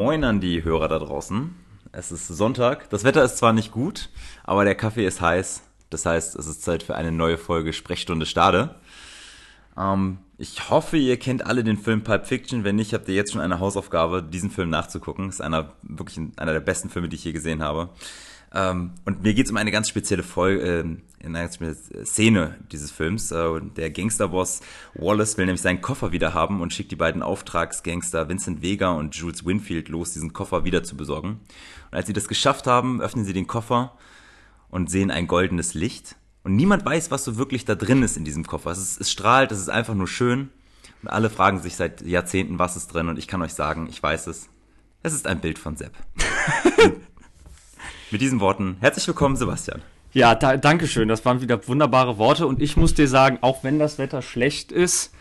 Moin an die Hörer da draußen. Es ist Sonntag. Das Wetter ist zwar nicht gut, aber der Kaffee ist heiß. Das heißt, es ist Zeit für eine neue Folge Sprechstunde Stade. Ähm, ich hoffe, ihr kennt alle den Film Pulp Fiction. Wenn nicht, habt ihr jetzt schon eine Hausaufgabe, diesen Film nachzugucken. Ist einer, wirklich einer der besten Filme, die ich je gesehen habe. Ähm, und mir geht es um eine ganz spezielle Folge, äh, in einer ganz spezielle Szene dieses Films. Äh, der Gangsterboss Wallace will nämlich seinen Koffer wieder haben und schickt die beiden Auftragsgangster Vincent Vega und Jules Winfield los, diesen Koffer wieder zu besorgen. Und als sie das geschafft haben, öffnen sie den Koffer und sehen ein goldenes Licht. Und niemand weiß, was so wirklich da drin ist in diesem Koffer. Es, ist, es strahlt, es ist einfach nur schön. Und alle fragen sich seit Jahrzehnten, was ist drin. Und ich kann euch sagen, ich weiß es. Es ist ein Bild von Sepp. Mit diesen Worten, herzlich willkommen, Sebastian. Ja, da, danke schön. Das waren wieder wunderbare Worte. Und ich muss dir sagen, auch wenn das Wetter schlecht ist,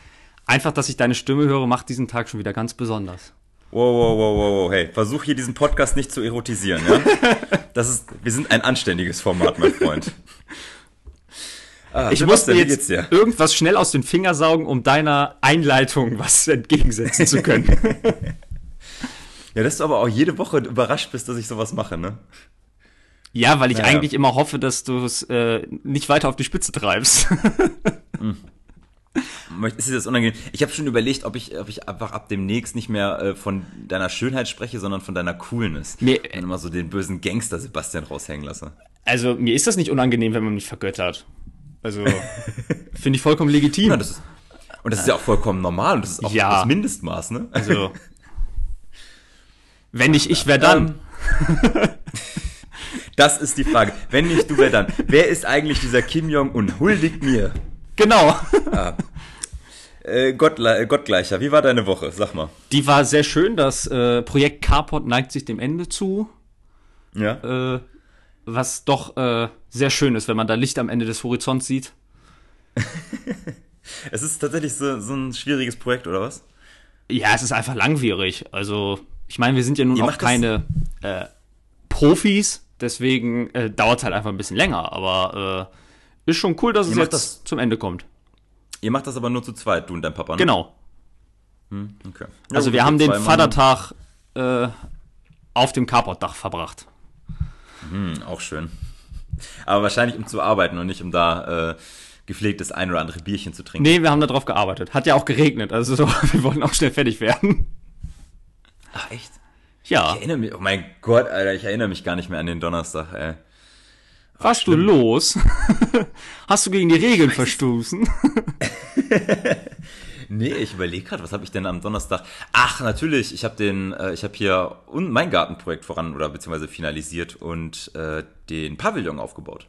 einfach, dass ich deine Stimme höre, macht diesen Tag schon wieder ganz besonders. Wow, wow, wow, wow, wow. Hey, versuch hier diesen Podcast nicht zu erotisieren, ja? Das ist, wir sind ein anständiges Format, mein Freund. Ah, ich musste jetzt irgendwas schnell aus den Fingern saugen, um deiner Einleitung was entgegensetzen zu können. ja, dass du aber auch jede Woche überrascht bist, dass ich sowas mache, ne? Ja, weil ich naja. eigentlich immer hoffe, dass du es äh, nicht weiter auf die Spitze treibst. hm. Ist dir das unangenehm? Ich habe schon überlegt, ob ich, ob ich einfach ab demnächst nicht mehr äh, von deiner Schönheit spreche, sondern von deiner Coolness. Nee, und immer so den bösen Gangster Sebastian raushängen lasse. Also mir ist das nicht unangenehm, wenn man mich vergöttert. Also finde ich vollkommen legitim. Ja, das ist, und das ist ja auch vollkommen normal und das ist auch ja. das Mindestmaß, ne? Also wenn nicht ich, wer dann? Ähm. Das ist die Frage. Wenn nicht du, wer dann? Wer ist eigentlich dieser Kim Jong-un? Huldigt mir. Genau. Ah. Äh, Gottle Gottgleicher, wie war deine Woche? Sag mal. Die war sehr schön. Das äh, Projekt Carport neigt sich dem Ende zu. Ja. Äh, was doch äh, sehr schön ist, wenn man da Licht am Ende des Horizonts sieht. es ist tatsächlich so, so ein schwieriges Projekt, oder was? Ja, es ist einfach langwierig. Also, ich meine, wir sind ja nun Ihr auch keine äh, Profis, Deswegen äh, dauert es halt einfach ein bisschen länger, aber äh, ist schon cool, dass es jetzt das, zum Ende kommt. Ihr macht das aber nur zu zweit, du und dein Papa, ne? Genau. Hm, okay. Ja, also wir haben den Vatertag äh, auf dem Carportdach verbracht. Hm, auch schön. Aber wahrscheinlich um zu arbeiten und nicht um da äh, gepflegtes ein oder andere Bierchen zu trinken. Nee, wir haben da drauf gearbeitet. Hat ja auch geregnet, also so, wir wollten auch schnell fertig werden. Ach, echt? Ja. Ich erinnere mich, oh mein Gott, Alter, ich erinnere mich gar nicht mehr an den Donnerstag, ey. Warst du los? Hast du gegen die Regeln verstoßen? nee, ich überlege gerade, was habe ich denn am Donnerstag? Ach, natürlich, ich habe den, äh, ich habe hier un mein Gartenprojekt voran oder beziehungsweise finalisiert und äh, den Pavillon aufgebaut.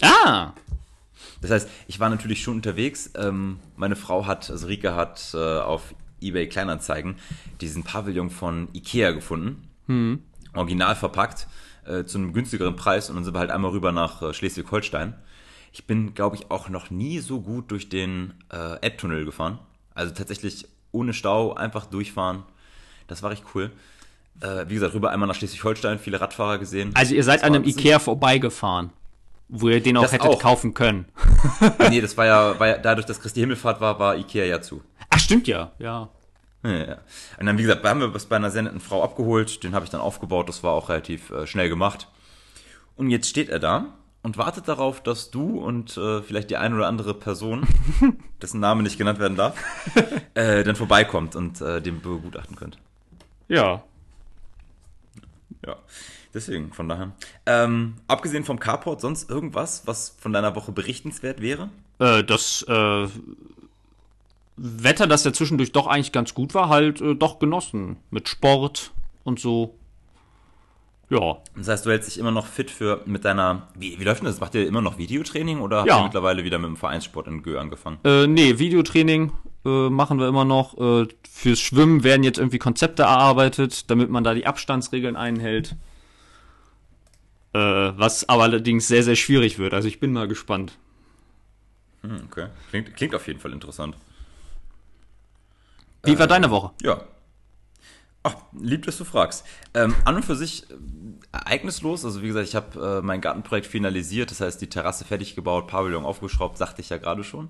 Ah! Das heißt, ich war natürlich schon unterwegs. Ähm, meine Frau hat, also Rike hat äh, auf eBay Kleinanzeigen diesen Pavillon von Ikea gefunden. Hm. Original verpackt, äh, zu einem günstigeren Preis und dann sind wir halt einmal rüber nach äh, Schleswig-Holstein. Ich bin, glaube ich, auch noch nie so gut durch den äh, Elbtunnel gefahren. Also tatsächlich ohne Stau, einfach durchfahren. Das war recht cool. Äh, wie gesagt, rüber einmal nach Schleswig-Holstein, viele Radfahrer gesehen. Also ihr seid an einem Ikea vorbeigefahren, wo ihr den auch hättet auch. kaufen können. nee, das war ja, war ja, dadurch, dass Christi Himmelfahrt war, war Ikea ja zu. Ach, stimmt ja, ja. Ja, Und dann, wie gesagt, haben wir das bei einer sehr netten Frau abgeholt. Den habe ich dann aufgebaut. Das war auch relativ äh, schnell gemacht. Und jetzt steht er da und wartet darauf, dass du und äh, vielleicht die eine oder andere Person, dessen Name nicht genannt werden darf, äh, dann vorbeikommt und äh, den begutachten könnt. Ja. Ja. Deswegen, von daher. Ähm, abgesehen vom Carport, sonst irgendwas, was von deiner Woche berichtenswert wäre? Äh, das äh, Wetter, das ja zwischendurch doch eigentlich ganz gut war, halt äh, doch genossen. Mit Sport und so. Ja. Das heißt, du hältst dich immer noch fit für mit deiner. Wie, wie läuft denn das? Macht ihr immer noch Videotraining oder ja. habt ihr mittlerweile wieder mit dem Vereinssport in Gö angefangen? Äh, nee, Videotraining äh, machen wir immer noch. Äh, fürs Schwimmen werden jetzt irgendwie Konzepte erarbeitet, damit man da die Abstandsregeln einhält. Äh, was aber allerdings sehr, sehr schwierig wird. Also ich bin mal gespannt. Hm, okay. Klingt, klingt auf jeden Fall interessant. Wie war äh, deine Woche? Ja. Ach, lieb, dass du fragst. Ähm, an und für sich äh, ereignislos. Also wie gesagt, ich habe äh, mein Gartenprojekt finalisiert. Das heißt, die Terrasse fertig gebaut, Pavillon aufgeschraubt, sagte ich ja gerade schon.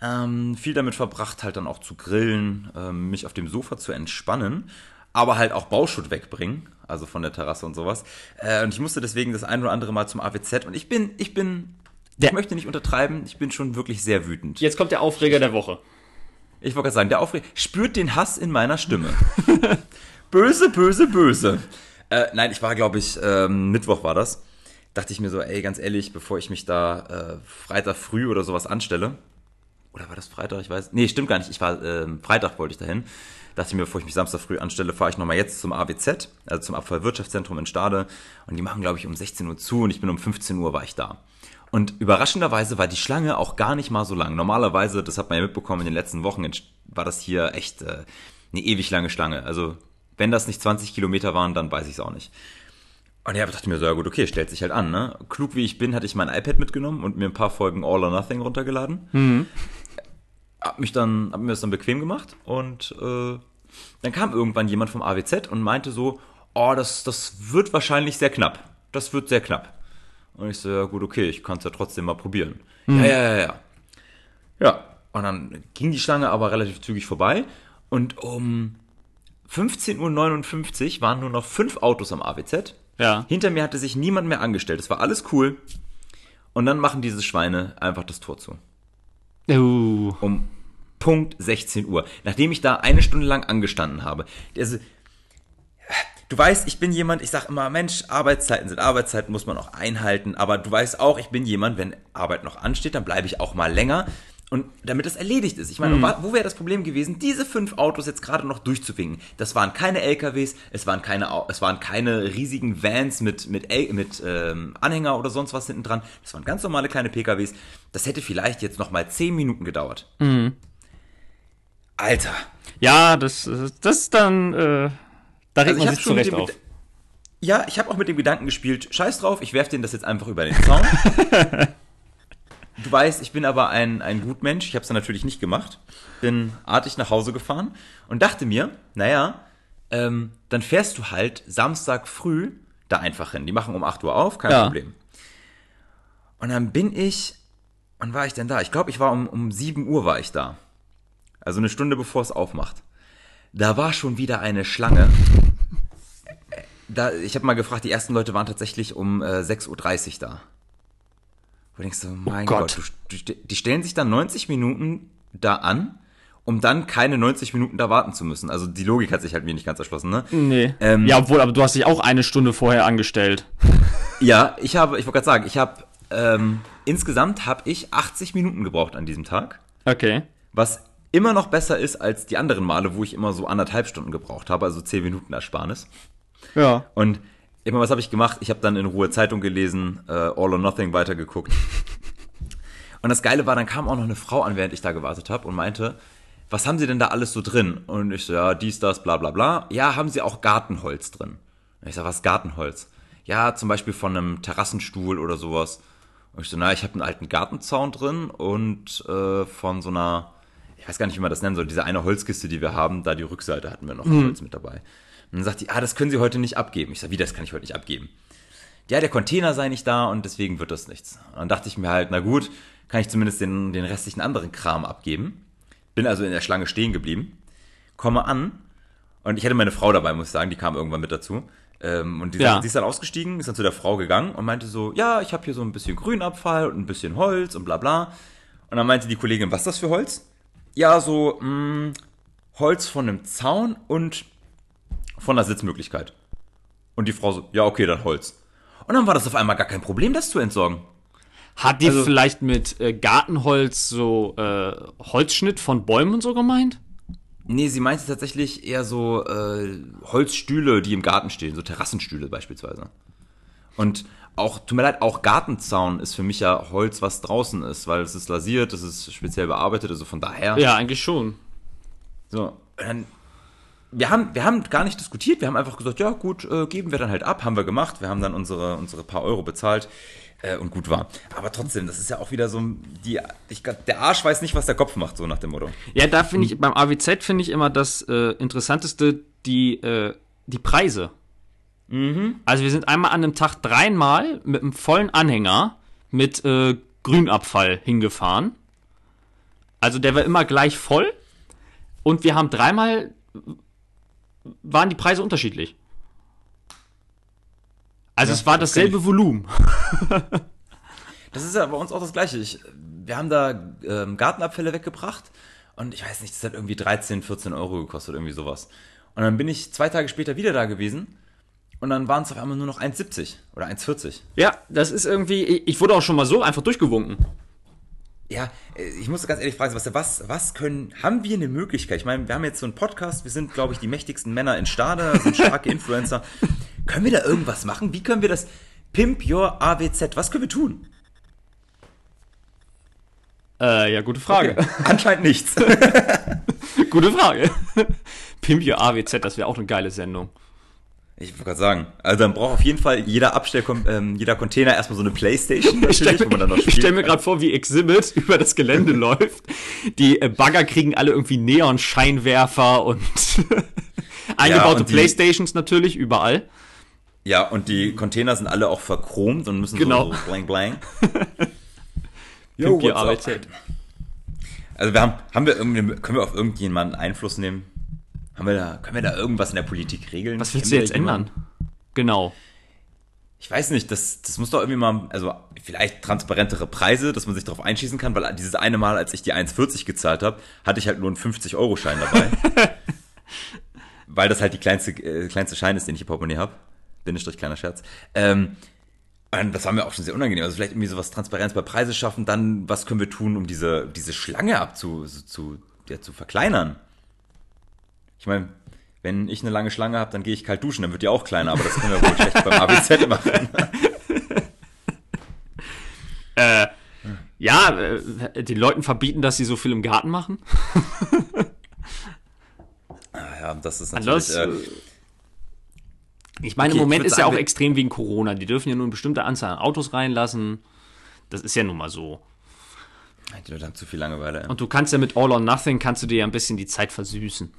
Ähm, viel damit verbracht, halt dann auch zu grillen, ähm, mich auf dem Sofa zu entspannen. Aber halt auch Bauschutt wegbringen, also von der Terrasse und sowas. Äh, und ich musste deswegen das ein oder andere Mal zum AWZ und ich bin, ich bin, Der- ich möchte nicht untertreiben, ich bin schon wirklich sehr wütend. Jetzt kommt der Aufreger der Woche. Ich wollte gerade sagen, der Aufreger spürt den Hass in meiner Stimme. böse, böse, böse. Äh, nein, ich war, glaube ich, ähm, Mittwoch war das. Dachte ich mir so, ey, ganz ehrlich, bevor ich mich da äh, Freitag früh oder sowas anstelle. Oder war das Freitag? Ich weiß. Nee, stimmt gar nicht. Ich war ähm, Freitag wollte ich dahin. Dachte ich mir, bevor ich mich Samstag früh anstelle, fahre ich nochmal jetzt zum AWZ, also zum Abfallwirtschaftszentrum in Stade. Und die machen, glaube ich, um 16 Uhr zu und ich bin um 15 Uhr war ich da. Und überraschenderweise war die Schlange auch gar nicht mal so lang. Normalerweise, das hat man ja mitbekommen in den letzten Wochen, war das hier echt äh, eine ewig lange Schlange. Also wenn das nicht 20 Kilometer waren, dann weiß ich es auch nicht. Und ja, dachte mir so, ja gut, okay, stellt sich halt an, ne? Klug wie ich bin, hatte ich mein iPad mitgenommen und mir ein paar Folgen All or Nothing runtergeladen. Hab mich dann, hab mir das dann bequem gemacht und äh, dann kam irgendwann jemand vom AWZ und meinte so, oh, das, das wird wahrscheinlich sehr knapp. Das wird sehr knapp. Und ich so, ja gut, okay, ich kann es ja trotzdem mal probieren. Ja, ja, ja, ja. Ja, und dann ging die Schlange aber relativ zügig vorbei und um 15.59 Uhr waren nur noch fünf Autos am AWZ. Ja. Hinter mir hatte sich niemand mehr angestellt. Es war alles cool. Und dann machen diese Schweine einfach das Tor zu. Uh. Um Punkt 16 Uhr. Nachdem ich da eine Stunde lang angestanden habe. Also, du weißt, ich bin jemand, ich sag immer, Mensch, Arbeitszeiten sind Arbeitszeiten, muss man auch einhalten. Aber du weißt auch, ich bin jemand, wenn Arbeit noch ansteht, dann bleibe ich auch mal länger. Und damit das erledigt ist. Ich meine, wa- wo wäre das Problem gewesen, diese fünf Autos jetzt gerade noch durchzuwinken? Das waren keine LKWs, es waren keine, es waren keine riesigen Vans mit, mit, mit ähm, Anhänger oder sonst was hinten dran. Das waren ganz normale kleine PKWs. Das hätte vielleicht jetzt noch mal zehn Minuten gedauert. Alter. Ja, das, das ist dann, äh, da regt Also man sich zurecht auf. Ja, ich habe auch mit dem Gedanken gespielt, scheiß drauf, ich werf denen das jetzt einfach über den Zaun. du weißt, ich bin aber ein, ein Gutmensch, ich habe es dann natürlich nicht gemacht. Bin artig nach Hause gefahren und dachte mir, naja, ähm, dann fährst du halt Samstag früh da einfach hin. Die machen um 8 Uhr auf, kein Ja. Problem. Und dann bin ich, wann war ich denn da? Ich glaube, ich war um, um 7 Uhr war ich da. Also eine Stunde bevor es aufmacht. Da war schon wieder eine Schlange. Da, ich habe mal gefragt, die ersten Leute waren tatsächlich um äh, 6.30 Uhr da. Wo denkst du, mein Gott. Gott, du, die stellen sich dann 90 Minuten da an, um dann keine 90 Minuten da warten zu müssen. Also die Logik hat sich halt mir nicht ganz erschlossen, ne? Nee. Ähm, ja, obwohl, aber du hast dich auch eine Stunde vorher angestellt. Ja, ich habe, ich wollte gerade sagen, ich habe ähm, insgesamt habe ich 80 Minuten gebraucht an diesem Tag, Okay. was immer noch besser ist als die anderen Male, wo ich immer so anderthalb Stunden gebraucht habe, also 10 Minuten Ersparnis. Ja. Und immer, was habe ich gemacht? Ich habe dann in Ruhe Zeitung gelesen, äh, All or Nothing weitergeguckt. Und das Geile war, dann kam auch noch eine Frau an, während ich da gewartet habe und meinte, was haben Sie denn da alles so drin? Und ich so, ja, dies, das, bla bla bla. Ja, haben Sie auch Gartenholz drin? Und ich so, was ist Gartenholz? Ja, zum Beispiel von einem Terrassenstuhl oder sowas. Und ich so, na, ich habe einen alten Gartenzaun drin und äh, von so einer, ich weiß gar nicht, wie man das nennen soll, diese eine Holzkiste, die wir haben, da die Rückseite hatten wir noch Holz mit dabei. Und dann sagt die, ah, das können Sie heute nicht abgeben. Ich sag, wie, das kann ich heute nicht abgeben? Ja, der Container sei nicht da und deswegen wird das nichts. Und dann dachte ich mir halt, na gut, kann ich zumindest den, den restlichen anderen Kram abgeben. Bin also in der Schlange stehen geblieben, komme an und ich hatte meine Frau dabei, muss ich sagen, die kam irgendwann mit dazu. Ähm, und die, Ja. die ist dann ausgestiegen, ist dann zu der Frau gegangen und meinte so, ja, ich habe hier so ein bisschen Grünabfall und ein bisschen Holz und bla bla. Und dann meinte die Kollegin, was ist das für Holz? Ja, so mh, Holz von einem Zaun und von der Sitzmöglichkeit. Und die Frau so, ja, okay, dann Holz. Und dann war das auf einmal gar kein Problem, das zu entsorgen. Hat die Also- vielleicht mit äh, Gartenholz so äh, Holzschnitt von Bäumen und so gemeint? Nee, sie meinte tatsächlich eher so äh, Holzstühle, die im Garten stehen, so Terrassenstühle beispielsweise. Und auch, tut mir leid, auch Gartenzaun ist für mich ja Holz, was draußen ist, weil es ist lasiert, es ist speziell bearbeitet, also von daher. Ja, eigentlich schon. So, dann, wir haben, wir haben gar nicht diskutiert, wir haben einfach gesagt, ja gut, äh, geben wir dann halt ab, haben wir gemacht, wir haben dann unsere, unsere paar Euro bezahlt äh, und gut war. Aber trotzdem, das ist ja auch wieder so, die, ich, der Arsch weiß nicht, was der Kopf macht, so nach dem Motto. Ja, da finde ich, beim AWZ finde ich immer das äh, Interessanteste die, äh, die Preise. Also wir sind einmal an einem Tag dreimal mit einem vollen Anhänger mit äh, Grünabfall hingefahren. Also der war immer gleich voll. Und wir haben dreimal waren die Preise unterschiedlich. Also Ja, es war das dasselbe kenn Volumen. Das ist ja bei uns auch das Gleiche. Ich, wir haben da ähm, Gartenabfälle weggebracht und ich weiß nicht, das hat irgendwie 13, 14 Euro gekostet, irgendwie sowas. Und dann bin ich zwei Tage später wieder da gewesen und dann waren es auf einmal nur noch 1,70 oder 1,40. Ja, das ist irgendwie, ich wurde auch schon mal so einfach durchgewunken. Ja, äh, ich muss ganz ehrlich fragen, was, was, was können, haben wir eine Möglichkeit? Ich meine, wir haben jetzt so einen Podcast, wir sind, glaube ich, die mächtigsten Männer in Stade, sind starke Influencer. können wir da irgendwas machen? Wie können wir das Pimp Your AWZ, was können wir tun? Äh, ja, gute Frage. Anscheinend nichts. gute Frage. Pimp Your AWZ, das wäre auch eine geile Sendung. Ich wollte gerade sagen, also dann braucht auf jeden Fall jeder Abstell, ähm, jeder Container erstmal so eine Playstation, Ich stelle natürlich, wo man dann noch mir, ich gerade vor, wie Exhibit über das Gelände läuft. Die äh, Bagger kriegen alle irgendwie Neon-Scheinwerfer und eingebaute und die- Playstations natürlich überall. Ja, und die Container sind alle auch verchromt und müssen Genau. so, so blang blang. Pimp Your what's up? AWZ. Also wir haben, haben wir irgendwie, können wir auf irgendjemanden Einfluss nehmen? Haben wir da, können wir da irgendwas in der Politik regeln? Was willst Kennen du jetzt ändern? Genau. Ich weiß nicht, das, das muss doch irgendwie mal, also vielleicht transparentere Preise, dass man sich darauf einschießen kann, weil dieses eine Mal, als ich die 1,40 gezahlt habe, hatte ich halt nur einen 50-Euro-Schein dabei. weil das halt die kleinste, äh, kleinste Schein ist, den ich im Portemonnaie habe. Bindestrich, kleiner Scherz. Ähm, und das war mir auch schon sehr unangenehm. Also vielleicht irgendwie sowas Transparenz bei Preise schaffen, dann was können wir tun, um diese, diese Schlange abzu, so zu, ja, zu verkleinern. Ich meine, wenn ich eine lange Schlange habe, dann gehe ich kalt duschen, dann wird die auch kleiner, aber das können wir wohl schlecht beim ABZ machen. Äh, ja, äh, den Leuten verbieten, dass sie so viel im Garten machen. Ah, ja, das ist natürlich. Äh, äh, ich meine, okay, im Moment ist ja auch extrem wegen Corona. Die dürfen ja nur eine bestimmte Anzahl an Autos reinlassen. Das ist ja nun mal so. die Leute haben zu viel Langeweile. Und du kannst ja mit All or Nothing, kannst du dir ja ein bisschen die Zeit versüßen.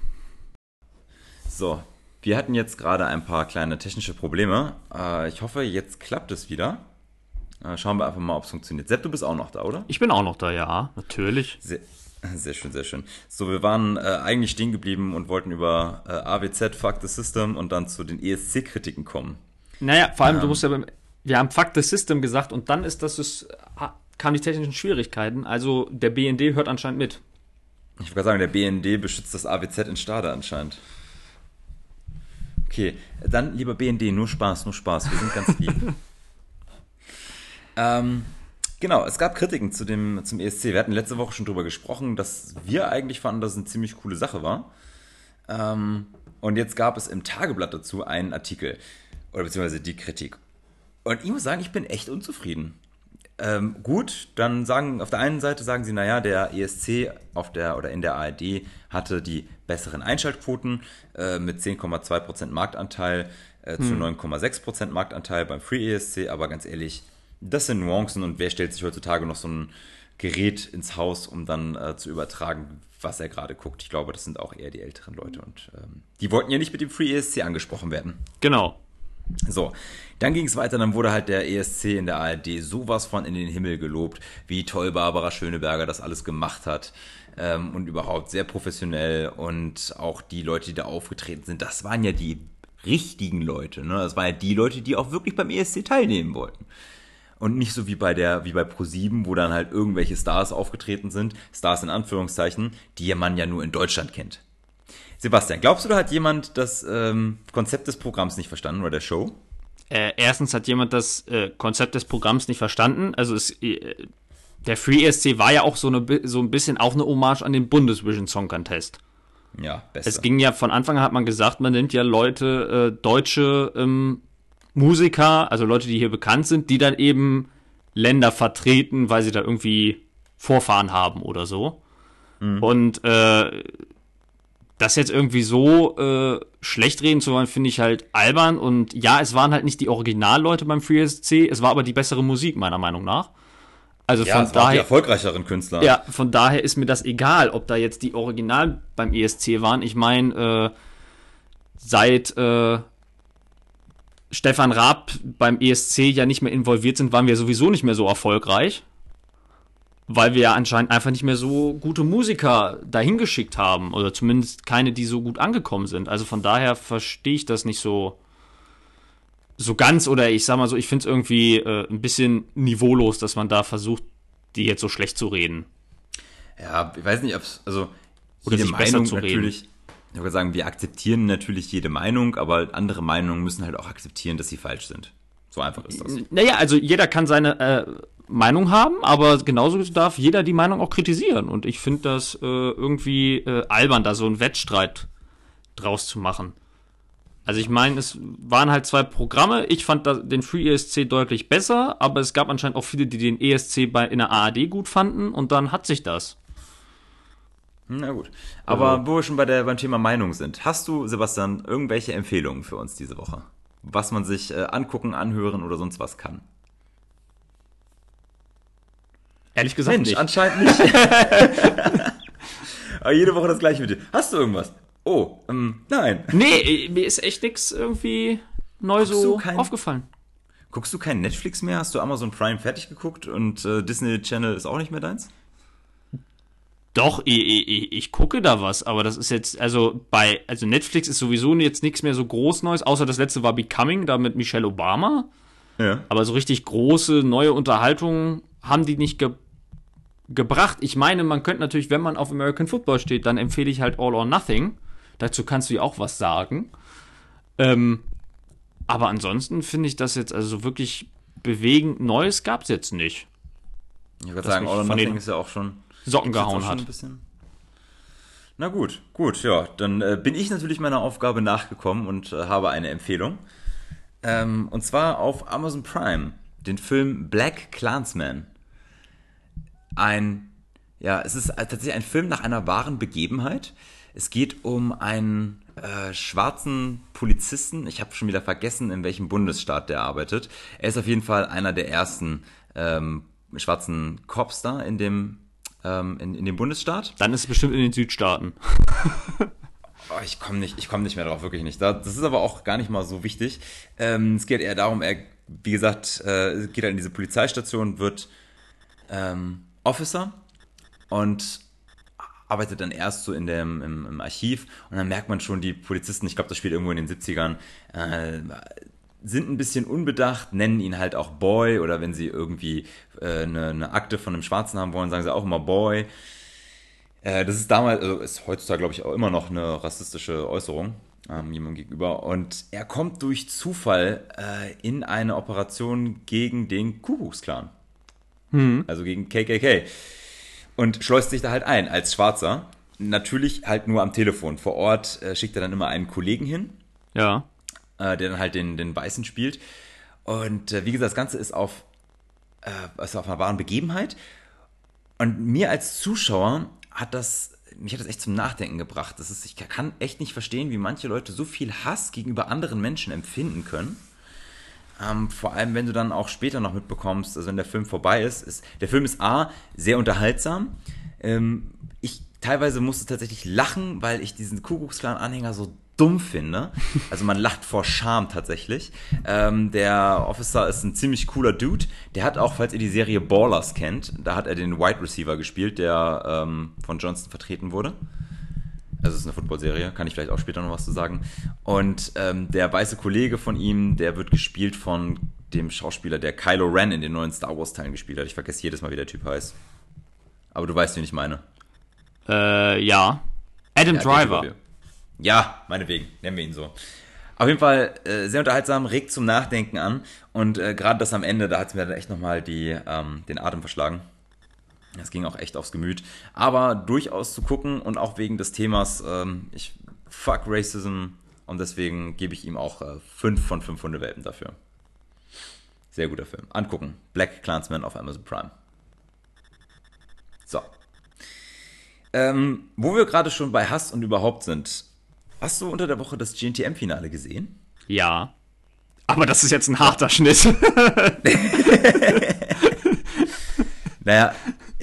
So, wir hatten jetzt gerade ein paar kleine technische Probleme. Äh, ich hoffe, jetzt klappt es wieder. Äh, schauen wir einfach mal, ob es funktioniert. Sepp, du bist auch noch da, oder? Ich bin auch noch da, ja, natürlich. Sehr, sehr schön, sehr schön. So, wir waren äh, eigentlich stehen geblieben und wollten über AWZ, Fuck the System und dann zu den ESC-Kritiken kommen. Naja, vor allem, du musst ja beim, wir haben Fuck the System gesagt und dann ist das, es kamen die technischen Schwierigkeiten. Also der BND hört anscheinend mit. Ich würde sagen, der BND beschützt das AWZ in Stade anscheinend. Okay, dann lieber BND, nur Spaß, nur Spaß, wir sind ganz lieb. ähm, genau, es gab Kritiken zu dem, zum ESC. Wir hatten letzte Woche schon drüber gesprochen, dass wir eigentlich fanden, dass es eine ziemlich coole Sache war. Ähm, und jetzt gab es im Tageblatt dazu einen Artikel, oder beziehungsweise die Kritik. Und ich muss sagen, ich bin echt unzufrieden. Ähm, gut, dann sagen auf der einen Seite sagen sie, naja, der ESC auf der oder in der ARD hatte die besseren Einschaltquoten äh, mit 10,2% Marktanteil äh, zu 9,6% Marktanteil beim Free ESC, aber ganz ehrlich, das sind Nuancen und wer stellt sich heutzutage noch so ein Gerät ins Haus, um dann äh, zu übertragen, was er gerade guckt. Ich glaube, das sind auch eher die älteren Leute und ähm, die wollten ja nicht mit dem Free ESC angesprochen werden. Genau. So, dann ging es weiter, dann wurde halt der ESC in der ARD sowas von in den Himmel gelobt, wie toll Barbara Schöneberger das alles gemacht hat ähm, und überhaupt sehr professionell und auch die Leute, die da aufgetreten sind, das waren ja die richtigen Leute, ne? Das waren ja die Leute, die auch wirklich beim ESC teilnehmen wollten. Und nicht so wie bei der, wie bei Pro7, wo dann halt irgendwelche Stars aufgetreten sind, Stars in Anführungszeichen, die man ja nur in Deutschland kennt. Sebastian, glaubst du, da hat jemand das ähm, Konzept des Programms nicht verstanden oder der Show? Äh, erstens hat jemand das äh, Konzept des Programms nicht verstanden. Also es, äh, der Free ESC war ja auch so, eine, so ein bisschen auch eine Hommage an den Bundesvision Song Contest. Ja, besser. Es ging ja von Anfang an hat man gesagt, man nimmt ja Leute, äh, deutsche ähm, Musiker, also Leute, die hier bekannt sind, die dann eben Länder vertreten, weil sie da irgendwie Vorfahren haben oder so. Und äh, das jetzt irgendwie so äh, schlecht reden zu wollen, finde ich halt albern. Und ja, es waren halt nicht die Originalleute beim Free SC, es war aber die bessere Musik, meiner Meinung nach. Also ja, von waren die daher. erfolgreicheren Künstler. Ja, von daher ist mir das egal, ob da jetzt die Original beim ESC waren. Ich meine, äh, seit äh, Stefan Raab beim ESC ja nicht mehr involviert sind, waren wir sowieso nicht mehr so erfolgreich. Weil wir ja anscheinend einfach nicht mehr so gute Musiker dahin geschickt haben. Oder zumindest keine, die so gut angekommen sind. Also von daher verstehe ich das nicht so, so ganz. Oder ich sag mal so, ich finde es irgendwie äh, ein bisschen niveaulos, dass man da versucht, die jetzt so schlecht zu reden. Ja, ich weiß nicht, ob es, also Oder jede sich besser Meinung zu reden. natürlich, ich würde sagen, wir akzeptieren natürlich jede Meinung, aber andere Meinungen müssen halt auch akzeptieren, dass sie falsch sind. So einfach ist das. Naja, also jeder kann seine äh, Meinung haben, aber genauso darf jeder die Meinung auch kritisieren. Und ich finde das äh, irgendwie äh, albern, da so einen Wettstreit draus zu machen. Also ich meine, es waren halt zwei Programme. Ich fand den Free ESC deutlich besser, aber es gab anscheinend auch viele, die den ESC bei, in der ARD gut fanden und dann hat sich das. Na gut. Aber Also- wo wir schon bei der, beim Thema Meinung sind, hast du, Sebastian, irgendwelche Empfehlungen für uns diese Woche? Was man sich äh, angucken, anhören oder sonst was kann? Ehrlich gesagt Mensch, nicht. anscheinend nicht. Aber jede Woche das gleiche mit dir. Hast du irgendwas? Oh, ähm, nein. Nee, äh, mir ist echt nix irgendwie neu Guckst so kein- aufgefallen. Guckst du kein Netflix mehr? Hast du Amazon Prime fertig geguckt und äh, Disney Channel ist auch nicht mehr deins? Doch, ich, ich, ich gucke da was, aber das ist jetzt, also bei, also Netflix ist sowieso jetzt nichts mehr so groß Neues, außer das letzte war Becoming, da mit Michelle Obama. Ja. Aber so richtig große neue Unterhaltungen haben die nicht ge gebracht. Ich meine, man könnte natürlich, wenn man auf American Football steht, dann empfehle ich halt All or Nothing. Dazu kannst du ja auch was sagen. Ähm, aber ansonsten finde ich das jetzt also wirklich bewegend Neues gab's jetzt nicht. Ich würde sagen, All or Nothing ist ja auch schon Socken gehauen hat. Na gut, gut, ja. Dann äh, bin ich natürlich meiner Aufgabe nachgekommen und äh, habe eine Empfehlung. Ähm, und zwar auf Amazon Prime, den Film Black Clansman. Ein, ja, es ist tatsächlich ein Film nach einer wahren Begebenheit. Es geht um einen äh, schwarzen Polizisten. Ich habe schon wieder vergessen, in welchem Bundesstaat der arbeitet. Er ist auf jeden Fall einer der ersten ähm, schwarzen Cops da in dem, ähm, in, in dem Bundesstaat. Dann ist es bestimmt in den Südstaaten. Oh, ich komme nicht, ich komme nicht mehr drauf, wirklich nicht. Da- Das ist aber auch gar nicht mal so wichtig. Ähm, es geht eher darum, er, wie gesagt, äh, geht halt in diese Polizeistation, wird ähm, Officer und arbeitet dann erst so in dem, im, im Archiv und dann merkt man schon, die Polizisten, ich glaube, das spielt irgendwo in den 70ern, äh, sind ein bisschen unbedacht, nennen ihn halt auch Boy oder wenn sie irgendwie äh, eine, Akte von einem Schwarzen haben wollen, sagen sie auch immer Boy. Äh, das ist damals, also ist heutzutage, glaube ich, auch immer noch eine rassistische Äußerung ähm, jemandem gegenüber. Und er kommt durch Zufall äh, in eine Operation gegen den Kuckucksklan. Also gegen KKK. Und schleust sich da halt ein als Schwarzer. Natürlich halt nur am Telefon. Vor Ort äh, schickt er dann immer einen Kollegen hin, Ja. äh, der dann halt den, den Weißen spielt. Und äh, wie gesagt, das Ganze ist auf, äh, ist auf einer wahren Begebenheit. Und mir als Zuschauer hat das, mich hat das echt zum Nachdenken gebracht. Das ist, ich kann echt nicht verstehen, wie manche Leute so viel Hass gegenüber anderen Menschen empfinden können. Ähm, vor allem, wenn du dann auch später noch mitbekommst, also wenn der Film vorbei ist, ist der Film ist A, sehr unterhaltsam. Ähm, ich teilweise musste tatsächlich lachen, weil ich diesen Kuckucksklan-Anhänger so dumm finde. Also man lacht vor Scham tatsächlich. Ähm, der Officer ist ein ziemlich cooler Dude. Der hat auch, falls ihr die Serie Ballers kennt, da hat er den Wide Receiver gespielt, der ähm, von Johnston vertreten wurde. Also es ist eine Football-Serie, kann ich vielleicht auch später noch was zu sagen. Und ähm, der weiße Kollege von ihm, der wird gespielt von dem Schauspieler, der Kylo Ren in den neuen Star Wars-Teilen gespielt hat. Ich vergesse jedes Mal, wie der Typ heißt. Aber du weißt, wen ich meine. Äh, ja. Adam Ja, Driver. Ja, meinetwegen, nennen wir ihn so. Auf jeden Fall äh, sehr unterhaltsam, regt zum Nachdenken an. Und äh, gerade das am Ende, da hat es mir dann echt nochmal die, ähm, den Atem verschlagen. Das ging auch echt aufs Gemüt. Aber durchaus zu gucken und auch wegen des Themas, ähm, ich fuck Racism und deswegen gebe ich ihm auch äh, 5 von 5 Hundewelpen dafür. Sehr guter Film. Angucken. Black Clansman auf Amazon Prime. So. Ähm, wo wir gerade schon bei Hass und überhaupt sind. Hast du unter der Woche das GNTM-Finale gesehen? Ja. Aber das ist jetzt ein harter Schnitt. Naja,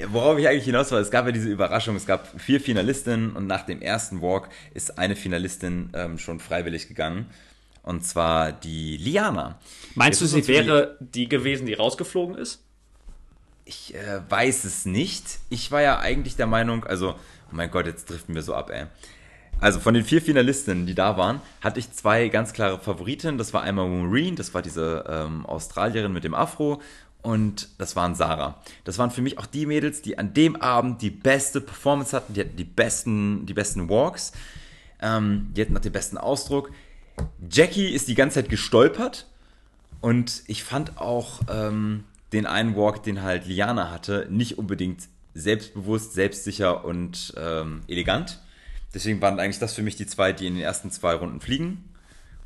worauf ich eigentlich hinaus war, es gab ja diese Überraschung, es gab vier Finalistinnen und nach dem ersten Walk ist eine Finalistin ähm, schon freiwillig gegangen. Und zwar die Liana. Meinst du, Jetzt sie ist uns wäre die gewesen, die rausgeflogen ist? ich äh, weiß es nicht. Ich war ja eigentlich der Meinung, also, oh mein Gott, jetzt driften wir so ab, ey. Also von den vier Finalistinnen, die da waren, hatte ich zwei ganz klare Favoriten. Das war einmal Maureen, das war diese ähm, Australierin mit dem Afro. Und das waren Sarah. Das waren für mich auch die Mädels, die an dem Abend die beste Performance hatten. Die hatten die besten, die besten Walks. Ähm, die hatten auch den besten Ausdruck. Jackie ist die ganze Zeit gestolpert. Und ich fand auch ähm, den einen Walk, den halt Liana hatte, nicht unbedingt selbstbewusst, selbstsicher und ähm, elegant. Deswegen waren eigentlich das für mich die zwei, die in den ersten zwei Runden fliegen.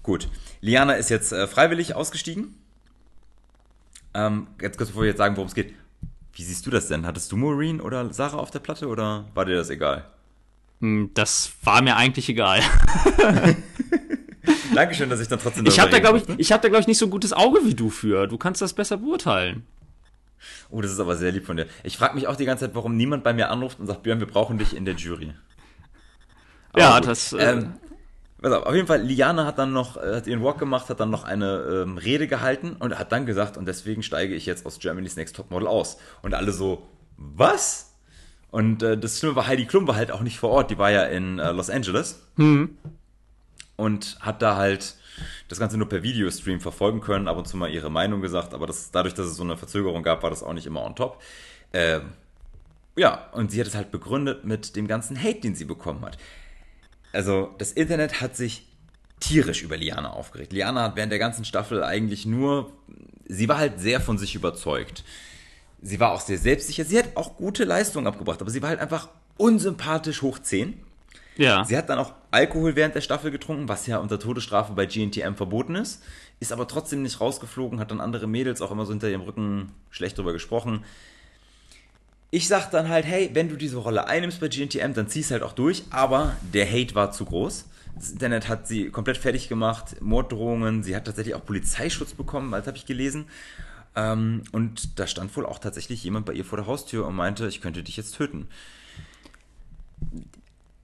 Gut. Liana ist jetzt äh, freiwillig ausgestiegen. Ähm, jetzt kurz bevor wir jetzt sagen, worum es geht. Wie siehst du das denn? Hattest du Maureen oder Sarah auf der Platte oder war dir das egal? Hm, das war mir eigentlich egal. Dankeschön, dass ich dann trotzdem. Ich habe da glaube ich, ich habe da glaube ich nicht so ein gutes Auge wie du für. Du kannst das besser beurteilen. Oh, das ist aber sehr lieb von dir. Ich frage mich auch die ganze Zeit, warum niemand bei mir anruft und sagt, Björn, wir brauchen dich in der Jury. Aber ja, gut. das. Äh, ähm, auf, auf jeden Fall, Liana hat dann noch, äh, hat ihren Walk gemacht, hat dann noch eine ähm, Rede gehalten und hat dann gesagt, und deswegen steige ich jetzt aus Germany's Next Topmodel aus. Und alle so, was? Und äh, das Schlimme war, Heidi Klum war halt auch nicht vor Ort, die war ja in äh, Los Angeles. Hm. Und hat da halt das Ganze nur per Videostream verfolgen können, ab und zu mal ihre Meinung gesagt, aber das, dadurch, dass es so eine Verzögerung gab, war das auch nicht immer on top. Ähm, ja, und sie hat es halt begründet mit dem ganzen Hate, den sie bekommen hat. Also, das Internet hat sich tierisch über Liana aufgeregt. Liana hat während der ganzen Staffel eigentlich nur, sie war halt sehr von sich überzeugt. Sie war auch sehr selbstsicher. Sie hat auch gute Leistungen abgebracht, aber sie war halt einfach unsympathisch hoch 10. Ja. Sie hat dann auch Alkohol während der Staffel getrunken, was ja unter Todesstrafe bei GNTM verboten ist, ist aber trotzdem nicht rausgeflogen, hat dann andere Mädels auch immer so hinter ihrem Rücken schlecht drüber gesprochen. Ich sag dann halt, hey, wenn du diese Rolle einnimmst bei GNTM, dann zieh's halt auch durch, aber der Hate war zu groß. Das Internet hat sie komplett fertig gemacht, Morddrohungen, sie hat tatsächlich auch Polizeischutz bekommen, als habe ich gelesen. Ähm, und da stand wohl auch tatsächlich jemand bei ihr vor der Haustür und meinte, ich könnte dich jetzt töten.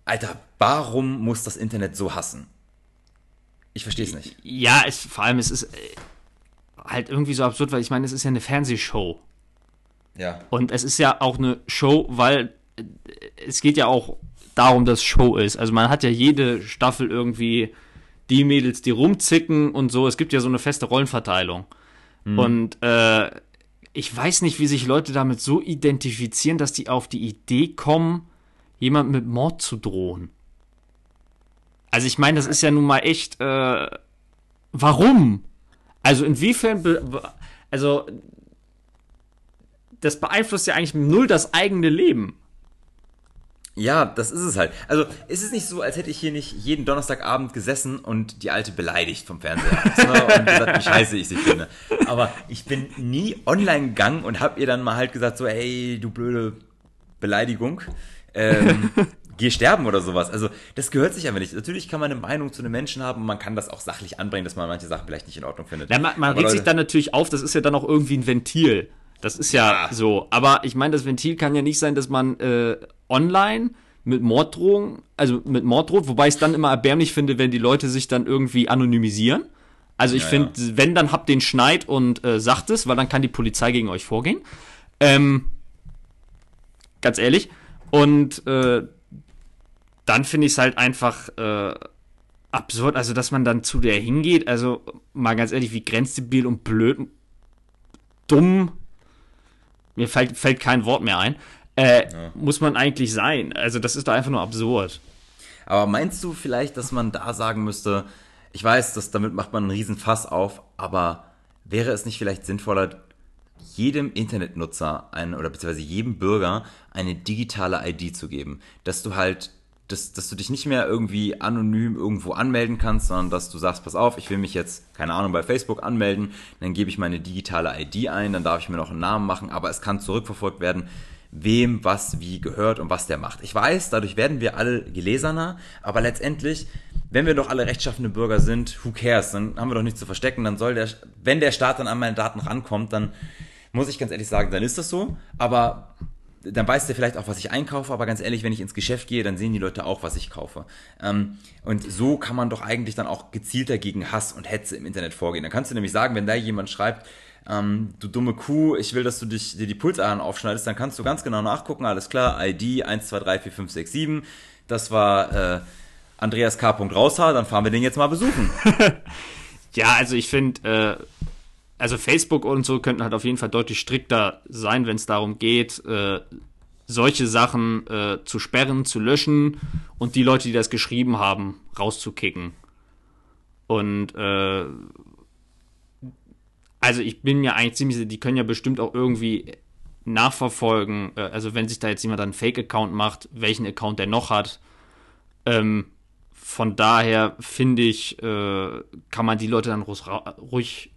Alter, warum muss das Internet so hassen? Ich verstehe es nicht. Ja, es, vor allem, es ist äh, halt irgendwie so absurd, weil ich meine, es ist ja eine Fernsehshow. Ja. Und es ist ja auch eine Show, weil äh, es geht ja auch darum, dass Show ist. Also man hat ja jede Staffel irgendwie die Mädels, die rumzicken und so. Es gibt ja so eine feste Rollenverteilung. Mhm. Und äh, ich weiß nicht, wie sich Leute damit so identifizieren, dass die auf die Idee kommen, jemand mit Mord zu drohen. Also ich meine, das ist ja nun mal echt, äh, warum? Also inwiefern, also das beeinflusst ja eigentlich null das eigene Leben. Ja, das ist es halt. Also ist es nicht so, als hätte ich hier nicht jeden Donnerstagabend gesessen und die Alte beleidigt vom Fernseher und gesagt, wie scheiße ich sie finde. Aber ich bin nie online gegangen und hab ihr dann mal halt gesagt, so, ey, du blöde Beleidigung ähm, geh sterben oder sowas. Also das gehört sich einfach nicht. Natürlich kann man eine Meinung zu einem Menschen haben und man kann das auch sachlich anbringen, dass man manche Sachen vielleicht nicht in Ordnung findet. Ja, man, man regt sich dann natürlich auf, das ist ja dann auch irgendwie ein Ventil. Das ist ja, ja. so. Aber ich meine, das Ventil kann ja nicht sein, dass man äh, online mit Morddrohungen, also mit Morddroht, wobei ich es dann immer erbärmlich finde, wenn die Leute sich dann irgendwie anonymisieren. Also ich ja, finde, ja. wenn, dann habt den Schneid und äh, sagt es, weil dann kann die Polizei gegen euch vorgehen. Ähm, ganz ehrlich. Und äh, dann finde ich es halt einfach äh, absurd, also dass man dann zu der hingeht. Also mal ganz ehrlich, wie grenzdebil und blöd, dumm, mir fällt, fällt kein Wort mehr ein, äh, ja. muss man eigentlich sein. Also das ist doch einfach nur absurd. Aber meinst du vielleicht, dass man da sagen müsste, ich weiß, dass damit macht man einen riesen Fass auf, aber wäre es nicht vielleicht sinnvoller, jedem Internetnutzer ein, oder beziehungsweise jedem Bürger eine digitale ID zu geben. Dass du halt, dass, dass du dich nicht mehr irgendwie anonym irgendwo anmelden kannst, sondern dass du sagst, pass auf, ich will mich jetzt, keine Ahnung, bei Facebook anmelden, dann gebe ich meine digitale ID ein, dann darf ich mir noch einen Namen machen, aber es kann zurückverfolgt werden, wem was wie gehört und was der macht. Ich weiß, dadurch werden wir alle gelesener, aber letztendlich, wenn wir doch alle rechtschaffende Bürger sind, who cares? Dann haben wir doch nichts zu verstecken, dann soll der, wenn der Staat dann an meine Daten rankommt, dann muss ich ganz ehrlich sagen, dann ist das so. Aber dann weiß der vielleicht auch, was ich einkaufe, aber ganz ehrlich, wenn ich ins Geschäft gehe, dann sehen die Leute auch, was ich kaufe. Ähm, und so kann man doch eigentlich dann auch gezielter gegen Hass und Hetze im Internet vorgehen. Dann kannst du nämlich sagen, wenn da jemand schreibt, ähm, du dumme Kuh, ich will, dass du dich, dir die Pulsadern aufschneidest, dann kannst du ganz genau nachgucken, alles klar, ID 1, 2, 3, 4, 5, 6, 7, das war äh, Andreas K. Raushaar, dann fahren wir den jetzt mal besuchen. ja, also ich finde, äh, also Facebook und so könnten halt auf jeden Fall deutlich strikter sein, wenn es darum geht, äh, solche Sachen äh, zu sperren, zu löschen und die Leute, die das geschrieben haben, rauszukicken. Und äh, also ich bin ja eigentlich ziemlich, die können ja bestimmt auch irgendwie nachverfolgen, äh, also wenn sich da jetzt jemand einen Fake-Account macht, welchen Account der noch hat. Ähm, von daher finde ich, äh, kann man die Leute dann ruhig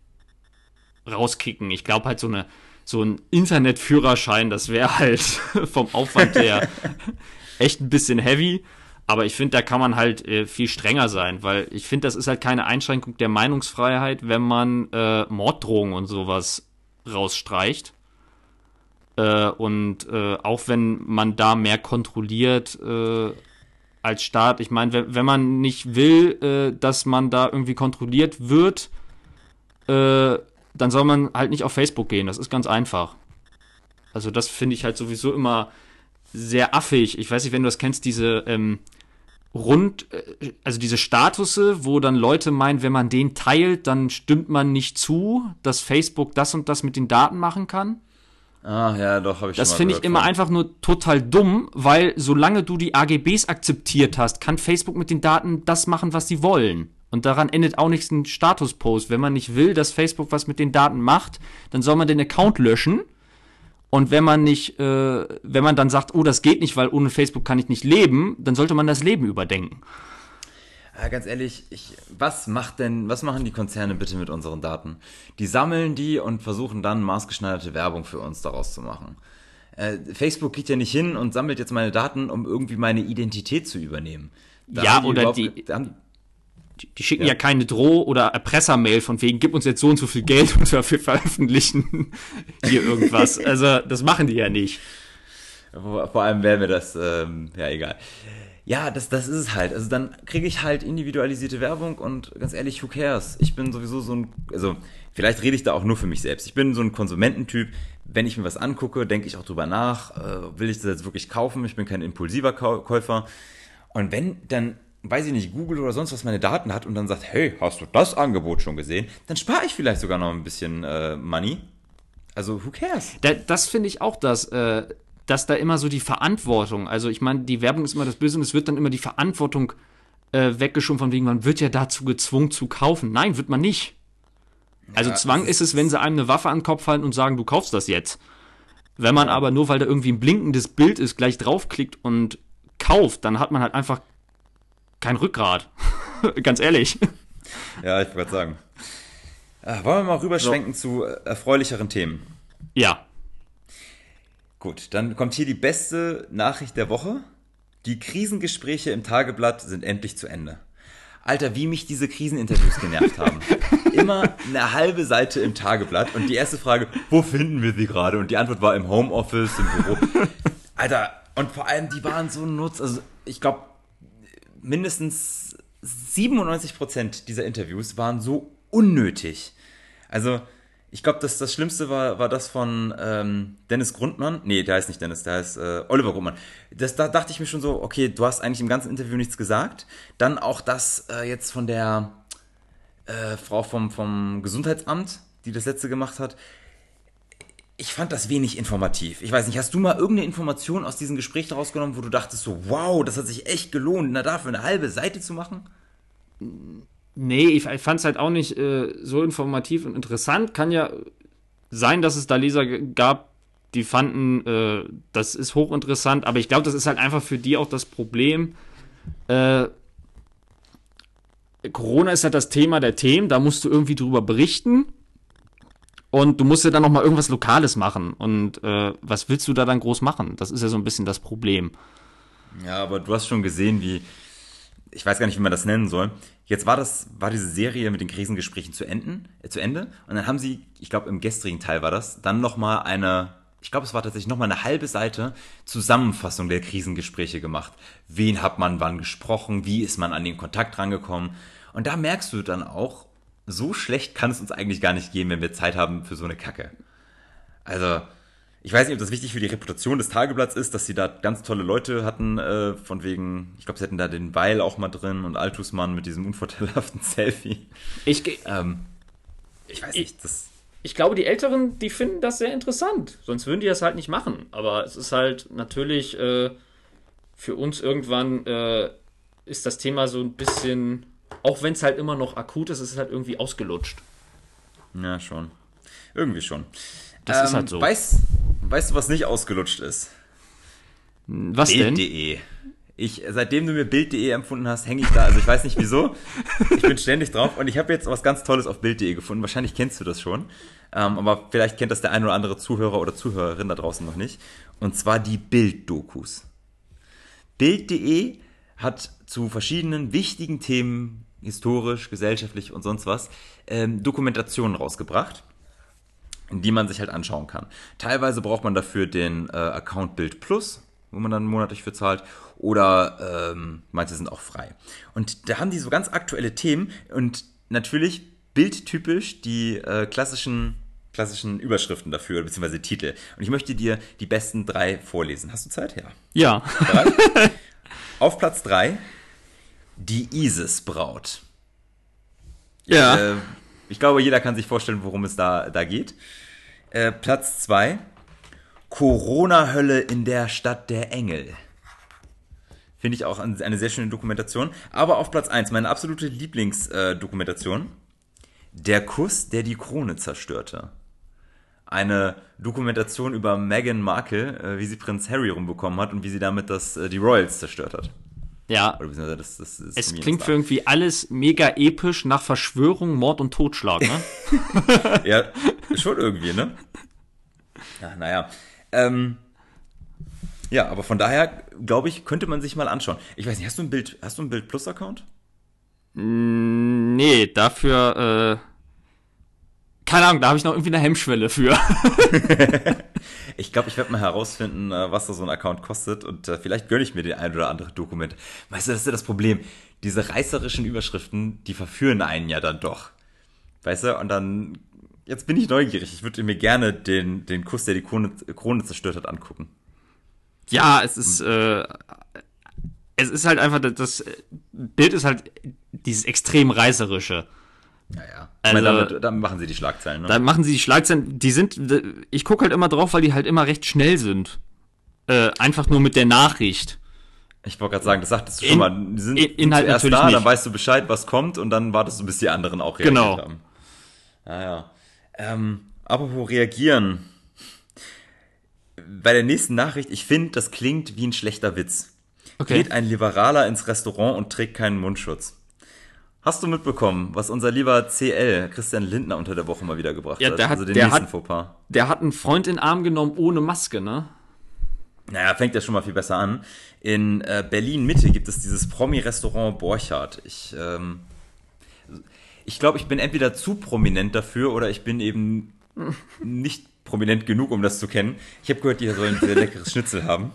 rauskicken. Ich glaube halt so eine so ein Internetführerschein, das wäre halt vom Aufwand her echt ein bisschen heavy. Aber ich finde, da kann man halt äh, viel strenger sein, weil ich finde, das ist halt keine Einschränkung der Meinungsfreiheit, wenn man äh, Morddrohungen und sowas rausstreicht. Äh, und äh, auch wenn man da mehr kontrolliert äh, als Staat, ich meine, wenn, wenn man nicht will, äh, dass man da irgendwie kontrolliert wird, äh, dann soll man halt nicht auf Facebook gehen. Das ist ganz einfach. Also das finde ich halt sowieso immer sehr affig. Ich weiß nicht, wenn du das kennst, diese ähm, rund, äh, also diese Statusse, wo dann Leute meinen, wenn man den teilt, dann stimmt man nicht zu, dass Facebook das und das mit den Daten machen kann. Ah, ja, doch, habe ich Das finde ich immer von. einfach nur total dumm, weil solange du die AGBs akzeptiert hast, kann Facebook mit den Daten das machen, was sie wollen. Und daran endet auch nichts ein Statuspost. Wenn man nicht will, dass Facebook was mit den Daten macht, dann soll man den Account löschen. Und wenn man nicht, äh, wenn man dann sagt, oh, das geht nicht, weil ohne Facebook kann ich nicht leben, dann sollte man das Leben überdenken. Ja, ganz ehrlich, ich, was macht denn, was machen die Konzerne bitte mit unseren Daten? Die sammeln die und versuchen dann maßgeschneiderte Werbung für uns daraus zu machen. Äh, Facebook geht ja nicht hin und sammelt jetzt meine Daten, um irgendwie meine Identität zu übernehmen. Da ja, oder die, haben, die, die schicken ja. ja keine Droh- oder Erpressermail von wegen, gib uns jetzt so und so viel Geld und dafür veröffentlichen hier irgendwas. Also, das machen die ja nicht. Vor allem wäre mir das, ähm, ja, egal. Ja, das, das ist es halt. Also dann kriege ich halt individualisierte Werbung und ganz ehrlich, who cares? Ich bin sowieso so ein, also vielleicht rede ich da auch nur für mich selbst. Ich bin so ein Konsumententyp. Wenn ich mir was angucke, denke ich auch drüber nach, äh, will ich das jetzt wirklich kaufen? Ich bin kein impulsiver Käufer. Und wenn dann weiß ich nicht, Google oder sonst was meine Daten hat und dann sagt, hey, hast du das Angebot schon gesehen? Dann spare ich vielleicht sogar noch ein bisschen äh, Money. Also, who cares? Da, das finde ich auch, dass, äh, dass da immer so die Verantwortung, also ich meine, die Werbung ist immer das Böse und es wird dann immer die Verantwortung äh, weggeschoben von wegen, man wird ja dazu gezwungen zu kaufen. Nein, wird man nicht. Also ja, Zwang ist es, wenn sie einem eine Waffe an den Kopf halten und sagen, du kaufst das jetzt. Wenn man aber nur, weil da irgendwie ein blinkendes Bild ist, gleich draufklickt und kauft, dann hat man halt einfach kein Rückgrat. Ganz ehrlich. Ja, ich wollte sagen. Äh, wollen wir mal rüberschwenken so. zu erfreulicheren Themen? Ja. Gut, dann kommt hier die beste Nachricht der Woche. Die Krisengespräche im Tageblatt sind endlich zu Ende. Alter, wie mich diese Kriseninterviews genervt haben. Immer eine halbe Seite im Tageblatt und die erste Frage, wo finden wir sie gerade? Und die Antwort war im Homeoffice, im Büro. Alter, und vor allem, die waren so nutz. Also, ich glaube, mindestens 97 Prozent dieser Interviews waren so unnötig. Also, ich glaube, das, das Schlimmste war, war das von ähm, Dennis Grundmann. Nee, der heißt nicht Dennis, der heißt äh, Oliver Grundmann. Das, da dachte ich mir schon so, okay, du hast eigentlich im ganzen Interview nichts gesagt. Dann auch das äh, jetzt von der äh, Frau vom, vom Gesundheitsamt, die das letzte gemacht hat ich fand das wenig informativ. Ich weiß nicht, hast du mal irgendeine Information aus diesem Gespräch daraus genommen, wo du dachtest so, wow, das hat sich echt gelohnt, na dafür eine halbe Seite zu machen? Nee, ich, ich fand es halt auch nicht äh, so informativ und interessant. Kann ja sein, dass es da Leser gab, die fanden, äh, das ist hochinteressant, aber ich glaube, das ist halt einfach für die auch das Problem. Äh, Corona ist halt das Thema der Themen, da musst du irgendwie drüber berichten und du musst ja dann noch mal irgendwas Lokales machen. Und äh, was willst du da dann groß machen? Das ist ja so ein bisschen das Problem. Ja, aber du hast schon gesehen, wie ich weiß gar nicht, wie man das nennen soll. Jetzt war das, war diese Serie mit den Krisengesprächen zu enden, äh, zu Ende. Und dann haben sie, ich glaube im gestrigen Teil war das, dann noch mal eine, ich glaube es war tatsächlich noch mal eine halbe Seite Zusammenfassung der Krisengespräche gemacht. Wen hat man wann gesprochen? Wie ist man an den Kontakt rangekommen? Und da merkst du dann auch, so schlecht kann es uns eigentlich gar nicht gehen, wenn wir Zeit haben für so eine Kacke. Also, ich weiß nicht, ob das wichtig für die Reputation des Tageblatts ist, dass sie da ganz tolle Leute hatten, äh, von wegen, ich glaube, sie hatten da den Weil auch mal drin und Altusmann mit diesem unvorteilhaften Selfie. Ich, Ähm, ich weiß nicht, das. ich glaube, die Älteren, die finden das sehr interessant. Sonst würden die das halt nicht machen. Aber es ist halt natürlich äh, für uns irgendwann äh, ist das Thema so ein bisschen, auch wenn es halt immer noch akut ist, ist es halt irgendwie ausgelutscht. Ja, schon. Irgendwie schon. Das ist halt so. Weißt, weißt du, was nicht ausgelutscht ist? Was denn? Bild.de. Ich, seitdem du mir Bild.de empfunden hast, hänge ich da. Also ich weiß nicht wieso. Ich bin ständig drauf und ich habe jetzt was ganz Tolles auf Bild.de gefunden. Wahrscheinlich kennst du das schon. Ähm, aber vielleicht kennt das der ein oder andere Zuhörer oder Zuhörerin da draußen noch nicht. Und zwar die Bild-Dokus. Bild.de hat zu verschiedenen wichtigen Themen, historisch, gesellschaftlich und sonst was, ähm, Dokumentationen rausgebracht die man sich halt anschauen kann. Teilweise braucht man dafür den äh, Account Bild Plus, wo man dann monatlich für zahlt, oder ähm, manche sind auch frei. Und da haben die so ganz aktuelle Themen und natürlich bildtypisch die äh, klassischen klassischen Überschriften dafür, beziehungsweise Titel. Und ich möchte dir die besten drei vorlesen. Hast du Zeit? Ja. Ja. Auf Platz drei die Isis-Braut. Ja. Äh, ich glaube, jeder kann sich vorstellen, worum es da, da geht. Äh, Platz 2. Corona-Hölle in der Stadt der Engel. Finde ich auch ein- eine sehr schöne Dokumentation. Aber auf Platz 1, meine absolute Lieblingsdokumentation. Der Kuss, der die Krone zerstörte. Eine Dokumentation über Meghan Markle, äh, wie sie Prinz Harry rumbekommen hat und wie sie damit das, äh, die Royals zerstört hat. Ja. Das, das, das Es klingt für irgendwie alles mega episch nach Verschwörung, Mord und Totschlag, ne? Ja, schon irgendwie, ne? Ja, naja. Ähm, ja, aber von daher, glaube ich, könnte man sich mal anschauen. Ich weiß nicht, hast du ein Bild, hast du ein Bild Plus Account? nee, dafür, äh, keine Ahnung, da habe ich noch irgendwie eine Hemmschwelle für. Ich glaube, ich werde mal herausfinden, äh, was da so ein Account kostet und äh, vielleicht gönne ich mir den ein oder andere Dokument. Weißt du, das ist ja das Problem. Diese reißerischen Überschriften, die verführen einen ja dann doch. Weißt du, und dann, jetzt bin ich neugierig. Ich würde mir gerne den, den Kuss, der die Krone, Krone zerstört hat, angucken. ja, es ist, äh, es ist halt einfach, das Bild ist halt dieses extrem reißerische. Naja. Meine, Also- damit, damit machen sie die Schlagzeilen, ne? Da machen sie die Schlagzeilen, die sind, ich gucke halt immer drauf, weil die halt immer recht schnell sind. Äh, einfach nur mit der Nachricht. Ich wollte gerade sagen, das sagtest du In- schon mal. Die sind, in- Inhalt zuerst natürlich da, nicht. dann weißt du Bescheid, was kommt und dann wartest du, bis die anderen auch reagiert Genau. haben. Naja. Ähm, apropos reagieren. Bei der nächsten Nachricht, ich finde, das klingt wie ein schlechter Witz. Okay. Geht ein Liberaler ins Restaurant und trägt keinen Mundschutz. Hast du mitbekommen, was unser lieber CL, Christian Lindner, unter der Woche mal wieder gebracht Ja, hat? der hat- also den der nächsten hat- Fauxpas. Der hat einen Freund in den Arm genommen ohne Maske, ne? Naja, fängt ja schon mal viel besser an. In äh, Berlin-Mitte gibt es dieses Promi-Restaurant Borchardt. Ich, ähm, ich glaube, ich bin entweder zu prominent dafür oder ich bin eben nicht prominent genug, um das zu kennen. Ich habe gehört, die sollen ein sehr leckeres Schnitzel haben.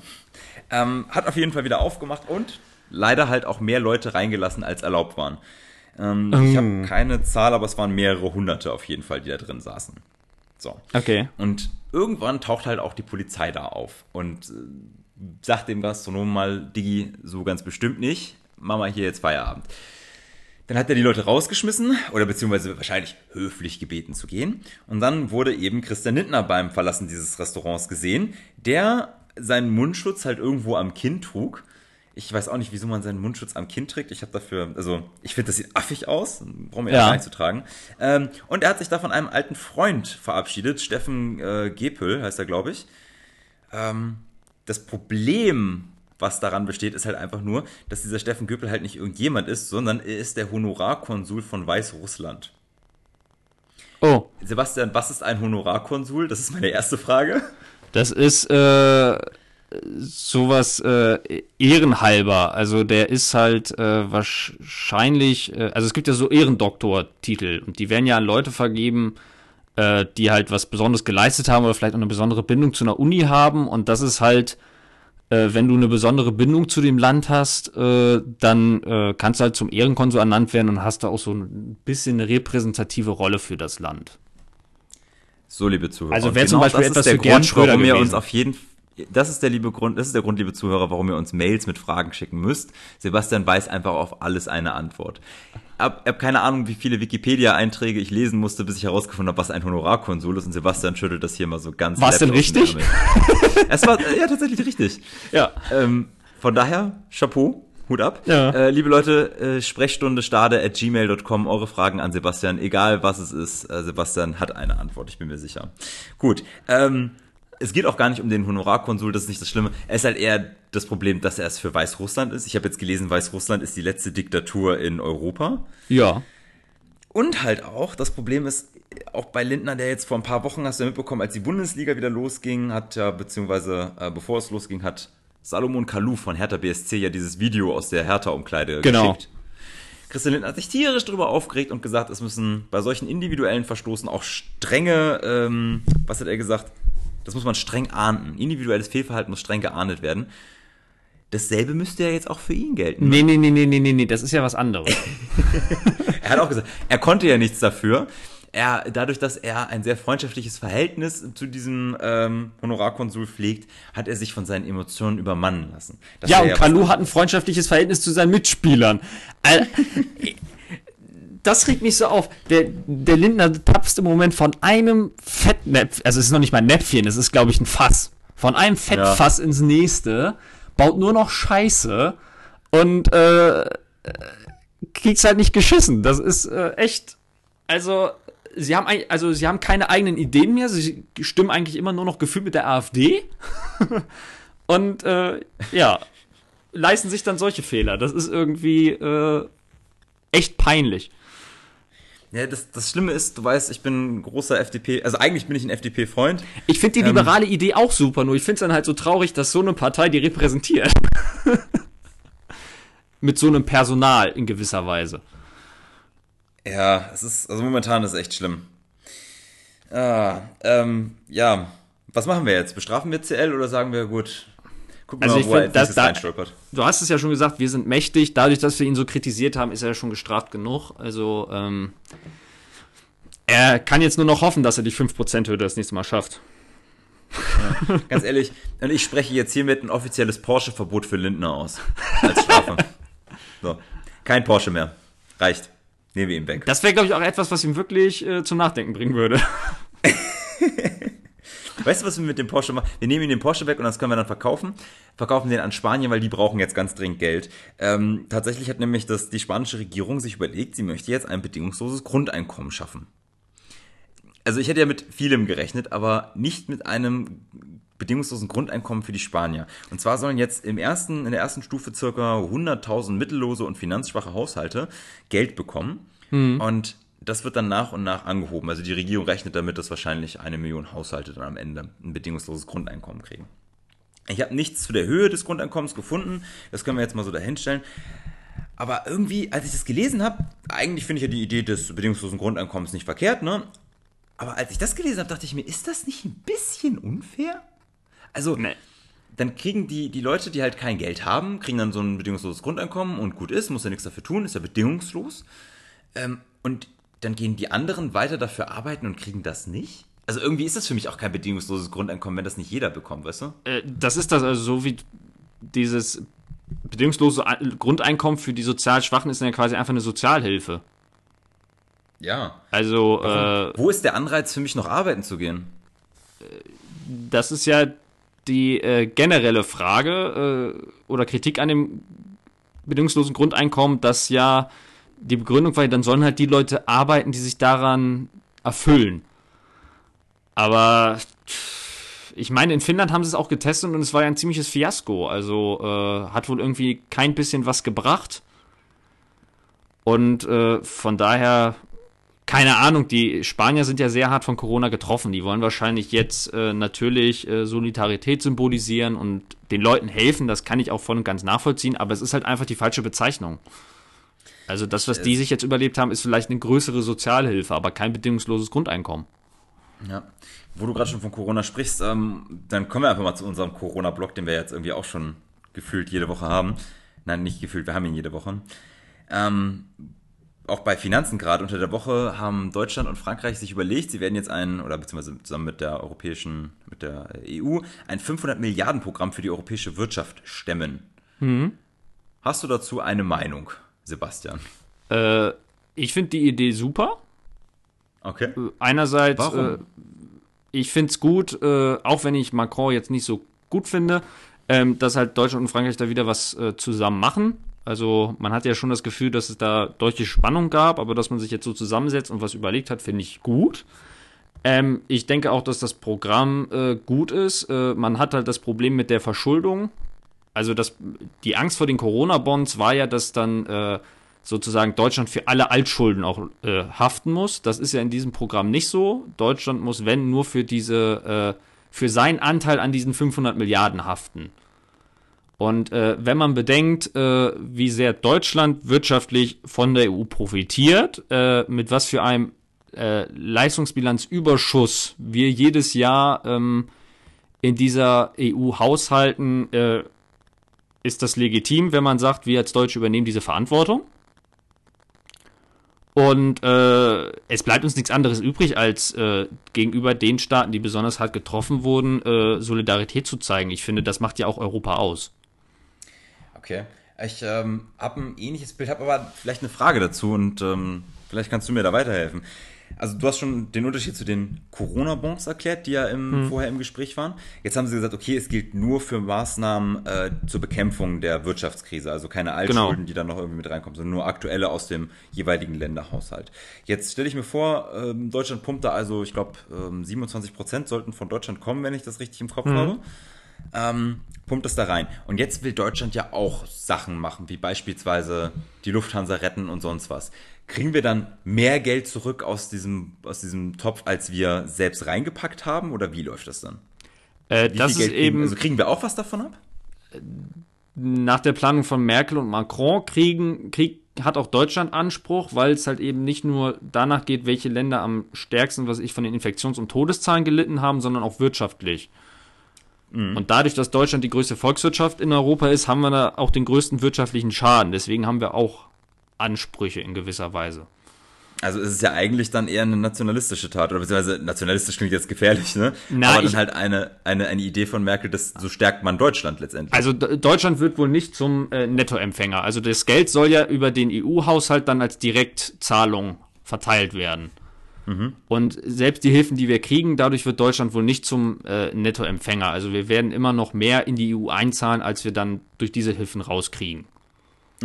Ähm, hat auf jeden Fall wieder aufgemacht und leider halt auch mehr Leute reingelassen, als erlaubt waren. Ähm, Ich habe keine Zahl, aber es waren mehrere Hunderte auf jeden Fall, die da drin saßen. So. Okay. Und irgendwann taucht halt auch die Polizei da auf und äh, sagt dem Gastronomen mal, Diggi, so ganz bestimmt nicht, mach mal hier jetzt Feierabend. Dann hat er die Leute rausgeschmissen oder beziehungsweise wahrscheinlich höflich gebeten zu gehen. Und dann wurde eben Christian Lindner beim Verlassen dieses Restaurants gesehen, der seinen Mundschutz halt irgendwo am Kinn trug. Ich weiß auch nicht, wieso man seinen Mundschutz am Kinn trägt. Ich habe dafür, also ich finde, das sieht affig aus. Brauchen wir ja Ja. gar nicht zu tragen. Ähm, und er hat sich da von einem alten Freund verabschiedet. Steffen äh, Gepel heißt er, glaube ich. Ähm, das Problem, was daran besteht, ist halt einfach nur, dass dieser Steffen Göpel halt nicht irgendjemand ist, sondern er ist der Honorarkonsul von Weißrussland. Oh, Sebastian, was ist ein Honorarkonsul? Das ist meine erste Frage. das ist äh, sowas äh, ehrenhalber. Also der ist halt äh, wahrscheinlich, äh, also es gibt ja so Ehrendoktortitel und die werden ja an Leute vergeben, äh, die halt was Besonderes geleistet haben oder vielleicht auch eine besondere Bindung zu einer Uni haben und das ist halt äh, wenn du eine besondere Bindung zu dem Land hast, äh, dann äh, kannst du halt zum Ehrenkonsul ernannt werden und hast da auch so ein bisschen eine repräsentative Rolle für das Land. So, liebe Zuhörer. Also Und wäre zum Beispiel etwas der für Grund, warum Schröder ihr gewesen. uns auf jeden das ist der liebe Grund, das ist der Grund, liebe Zuhörer, warum ihr uns Mails mit Fragen schicken müsst. Sebastian weiß einfach auf alles eine Antwort. Ich habe hab keine Ahnung, wie viele Wikipedia-Einträge ich lesen musste, bis ich herausgefunden habe, was ein Honorarkonsul ist. Und Sebastian schüttelt das hier mal so ganz. War's läppisch denn richtig? Es war ja tatsächlich richtig. Ja. Ähm, von daher, Chapeau, Hut ab. Ja. Äh, liebe Leute, äh, Sprechstunde stade at gmail.com, eure Fragen an Sebastian, egal was es ist, äh, Sebastian hat eine Antwort, ich bin mir sicher. Gut, ähm, es geht auch gar nicht um den Honorarkonsul, das ist nicht das Schlimme. Es ist halt eher das Problem, dass er es für Weißrussland ist. Ich habe jetzt gelesen, Weißrussland ist die letzte Diktatur in Europa. Ja. Und halt auch, das Problem ist, auch bei Lindner, der jetzt vor ein paar Wochen, hast du ja mitbekommen, als die Bundesliga wieder losging, hat ja, beziehungsweise äh, bevor es losging, hat Salomon Kalou von Hertha BSC ja dieses Video aus der Hertha-Umkleide Genau. geschickt. Christian Lindner hat sich tierisch darüber aufgeregt und gesagt, es müssen bei solchen individuellen Verstoßen auch strenge, ähm, was hat er gesagt? Das muss man streng ahnden. Individuelles Fehlverhalten muss streng geahndet werden. Dasselbe müsste ja jetzt auch für ihn gelten. Nee, nee, nee, nee, nee, nee, nee, das ist ja was anderes. Er hat auch gesagt, er konnte ja nichts dafür. Er, dadurch, dass er ein sehr freundschaftliches Verhältnis zu diesem ähm, Honorarkonsul pflegt, hat er sich von seinen Emotionen übermannen lassen. Das ja, und was Kalu hat ein freundschaftliches Verhältnis zu seinen Mitspielern. Das regt mich so auf. Der, der Lindner tapst im Moment von einem Fettnäpfchen, also es ist noch nicht mal ein Näpfchen, es ist, glaube ich, ein Fass. Von einem Fettfass ins nächste, baut nur noch Scheiße und äh, äh, kriegt's halt nicht geschissen. Das ist äh, echt. Also, sie haben eigentlich, also sie haben keine eigenen Ideen mehr, sie stimmen eigentlich immer nur noch gefühlt mit der AfD. und äh, ja, leisten sich dann solche Fehler. Das ist irgendwie äh, echt peinlich. Ja, das, das Schlimme ist, du weißt, ich bin ein großer FDP, also eigentlich bin ich ein FDP-Freund. Ich finde die liberale Idee auch super, nur ich finde es dann halt so traurig, dass so eine Partei die repräsentiert. Mit so einem Personal in gewisser Weise. Ja, es ist, also momentan ist es echt schlimm. Ah, ähm, ja. Was machen wir jetzt? Bestrafen wir CL oder sagen wir, gut, wir Also mal, ich wo find, das da-. Du hast es ja schon gesagt, wir sind mächtig. Dadurch, dass wir ihn so kritisiert haben, ist er ja schon gestraft genug. Also, ähm, er kann jetzt nur noch hoffen, dass er die 5%-Hürde das nächste Mal schafft. Ganz ehrlich, und ich spreche jetzt hiermit ein offizielles Porsche-Verbot für Lindner aus. Als Strafe. so. Kein Porsche mehr. Reicht. Nehmen wir ihn weg. Das wäre, glaube ich, auch etwas, was ihm wirklich äh, zum Nachdenken bringen würde. Weißt du, was wir mit dem Porsche machen? Wir nehmen ihn den Porsche weg und das können wir dann verkaufen. Verkaufen den an Spanien, weil die brauchen jetzt ganz dringend Geld. Ähm, tatsächlich hat nämlich das, die spanische Regierung sich überlegt, sie möchte jetzt ein bedingungsloses Grundeinkommen schaffen. Also ich hätte ja mit vielem gerechnet, aber nicht mit einem bedingungslosen Grundeinkommen für die Spanier. Und zwar sollen jetzt im ersten, in der ersten Stufe circa 100.000 mittellose und finanzschwache Haushalte Geld bekommen. Und das wird dann nach und nach angehoben. Also die Regierung rechnet damit, dass wahrscheinlich eine Million Haushalte dann am Ende ein bedingungsloses Grundeinkommen kriegen. Ich habe nichts zu der Höhe des Grundeinkommens gefunden. Das können wir jetzt mal so dahinstellen. Aber irgendwie, als ich das gelesen habe, eigentlich finde ich ja die Idee des bedingungslosen Grundeinkommens nicht verkehrt, ne? Aber als ich das gelesen habe, dachte ich mir, ist das nicht ein bisschen unfair? Also, Nee. dann kriegen die, die Leute, die halt kein Geld haben, kriegen dann so ein bedingungsloses Grundeinkommen und gut ist, muss ja nichts dafür tun, ist ja bedingungslos. Ähm, und dann gehen die anderen weiter dafür arbeiten und kriegen das nicht? Also irgendwie ist das für mich auch kein bedingungsloses Grundeinkommen, wenn das nicht jeder bekommt, weißt du? Äh, das ist das also so wie dieses bedingungslose Ein- Grundeinkommen für die sozial Schwachen ist ja quasi einfach eine Sozialhilfe. Ja. Also äh, Wo ist der Anreiz für mich noch arbeiten zu gehen? das ist ja die äh, generelle Frage äh, oder Kritik an dem bedingungslosen Grundeinkommen, dass ja die Begründung war, dann sollen halt die Leute arbeiten, die sich daran erfüllen. Aber ich meine, in Finnland haben sie es auch getestet und es war ja ein ziemliches Fiasko. Also äh, hat wohl irgendwie kein bisschen was gebracht. Und äh, von daher, keine Ahnung, die Spanier sind ja sehr hart von Corona getroffen. Die wollen wahrscheinlich jetzt äh, natürlich äh, Solidarität symbolisieren und den Leuten helfen. Das kann ich auch voll und ganz nachvollziehen, aber es ist halt einfach die falsche Bezeichnung. Also das, was die sich jetzt überlebt haben, ist vielleicht eine größere Sozialhilfe, aber kein bedingungsloses Grundeinkommen. Ja. Wo du gerade schon von Corona sprichst, ähm, dann kommen wir einfach mal zu unserem Corona-Blog, den wir jetzt irgendwie auch schon gefühlt jede Woche haben. Nein, nicht gefühlt, wir haben ihn jede Woche. Ähm, auch bei Finanzen gerade unter der Woche haben Deutschland und Frankreich sich überlegt, sie werden jetzt ein, oder beziehungsweise zusammen mit der europäischen, mit der EU, ein 500 Milliarden Programm für die europäische Wirtschaft stemmen. Mhm. Hast du dazu eine Meinung, Sebastian? Äh, ich finde die Idee super. Okay. Äh, einerseits? Äh, ich finde es gut, äh, auch wenn ich Macron jetzt nicht so gut finde, ähm, dass halt Deutschland und Frankreich da wieder was äh, zusammen machen. Also man hat ja schon das Gefühl, dass es da deutliche Spannung gab, aber dass man sich jetzt so zusammensetzt und was überlegt hat, finde ich gut. Ähm, ich denke auch, dass das Programm äh, gut ist. Äh, man hat halt das Problem mit der Verschuldung. Also das, die Angst vor den Corona-Bonds war ja, dass dann äh, sozusagen Deutschland für alle Altschulden auch äh, haften muss. Das ist ja in diesem Programm nicht so. Deutschland muss, wenn, nur für diese, äh, für seinen Anteil an diesen 500 Milliarden haften. Und äh, wenn man bedenkt, äh, wie sehr Deutschland wirtschaftlich von der EU profitiert, äh, mit was für einem äh, Leistungsbilanzüberschuss wir jedes Jahr ähm, in dieser EU haushalten, äh, ist das legitim, wenn man sagt, wir als Deutsche übernehmen diese Verantwortung. Und äh, es bleibt uns nichts anderes übrig, als äh, gegenüber den Staaten, die besonders hart getroffen wurden, äh, Solidarität zu zeigen. Ich finde, das macht ja auch Europa aus. Okay. Ich ähm, habe ein ähnliches Bild, habe aber vielleicht eine Frage dazu und ähm, vielleicht kannst du mir da weiterhelfen. Also du hast schon den Unterschied zu den Corona-Bonds erklärt, die ja im, hm. vorher im Gespräch waren. Jetzt haben sie gesagt, okay, es gilt nur für Maßnahmen äh, zur Bekämpfung der Wirtschaftskrise, also keine Altschulden, genau. die dann noch irgendwie mit reinkommen, sondern nur aktuelle aus dem jeweiligen Länderhaushalt. Jetzt stelle ich mir vor, ähm, Deutschland pumpt da also, ich glaube, ähm, 27 Prozent sollten von Deutschland kommen, wenn ich das richtig im Kopf hm. habe ähm, pumpt es da rein. Und jetzt will Deutschland ja auch Sachen machen, wie beispielsweise die Lufthansa retten und sonst was. Kriegen wir dann mehr Geld zurück aus diesem, aus diesem Topf, als wir selbst reingepackt haben? Oder wie läuft das dann? Äh, das ist eben. Also kriegen wir auch was davon ab? Nach der Planung von Merkel und Macron kriegen, krieg, hat auch Deutschland Anspruch, weil es halt eben nicht nur danach geht, welche Länder am stärksten, was ich von den Infektions- und Todeszahlen gelitten haben, sondern auch wirtschaftlich. Mhm. Und dadurch, dass Deutschland die größte Volkswirtschaft in Europa ist, haben wir da auch den größten wirtschaftlichen Schaden. Deswegen haben wir auch Ansprüche in gewisser Weise. Also es ist ja eigentlich dann eher eine nationalistische Tat, oder beziehungsweise nationalistisch klingt jetzt gefährlich, ne? Na, Aber dann halt eine, eine, eine Idee von Merkel, dass so stärkt man Deutschland letztendlich. Also Deutschland wird wohl nicht zum äh, Nettoempfänger. Also das Geld soll ja über den EU-Haushalt dann als Direktzahlung verteilt werden. Mhm. Und selbst die Hilfen, die wir kriegen, dadurch wird Deutschland wohl nicht zum äh, Nettoempfänger. Also wir werden immer noch mehr in die EU einzahlen, als wir dann durch diese Hilfen rauskriegen.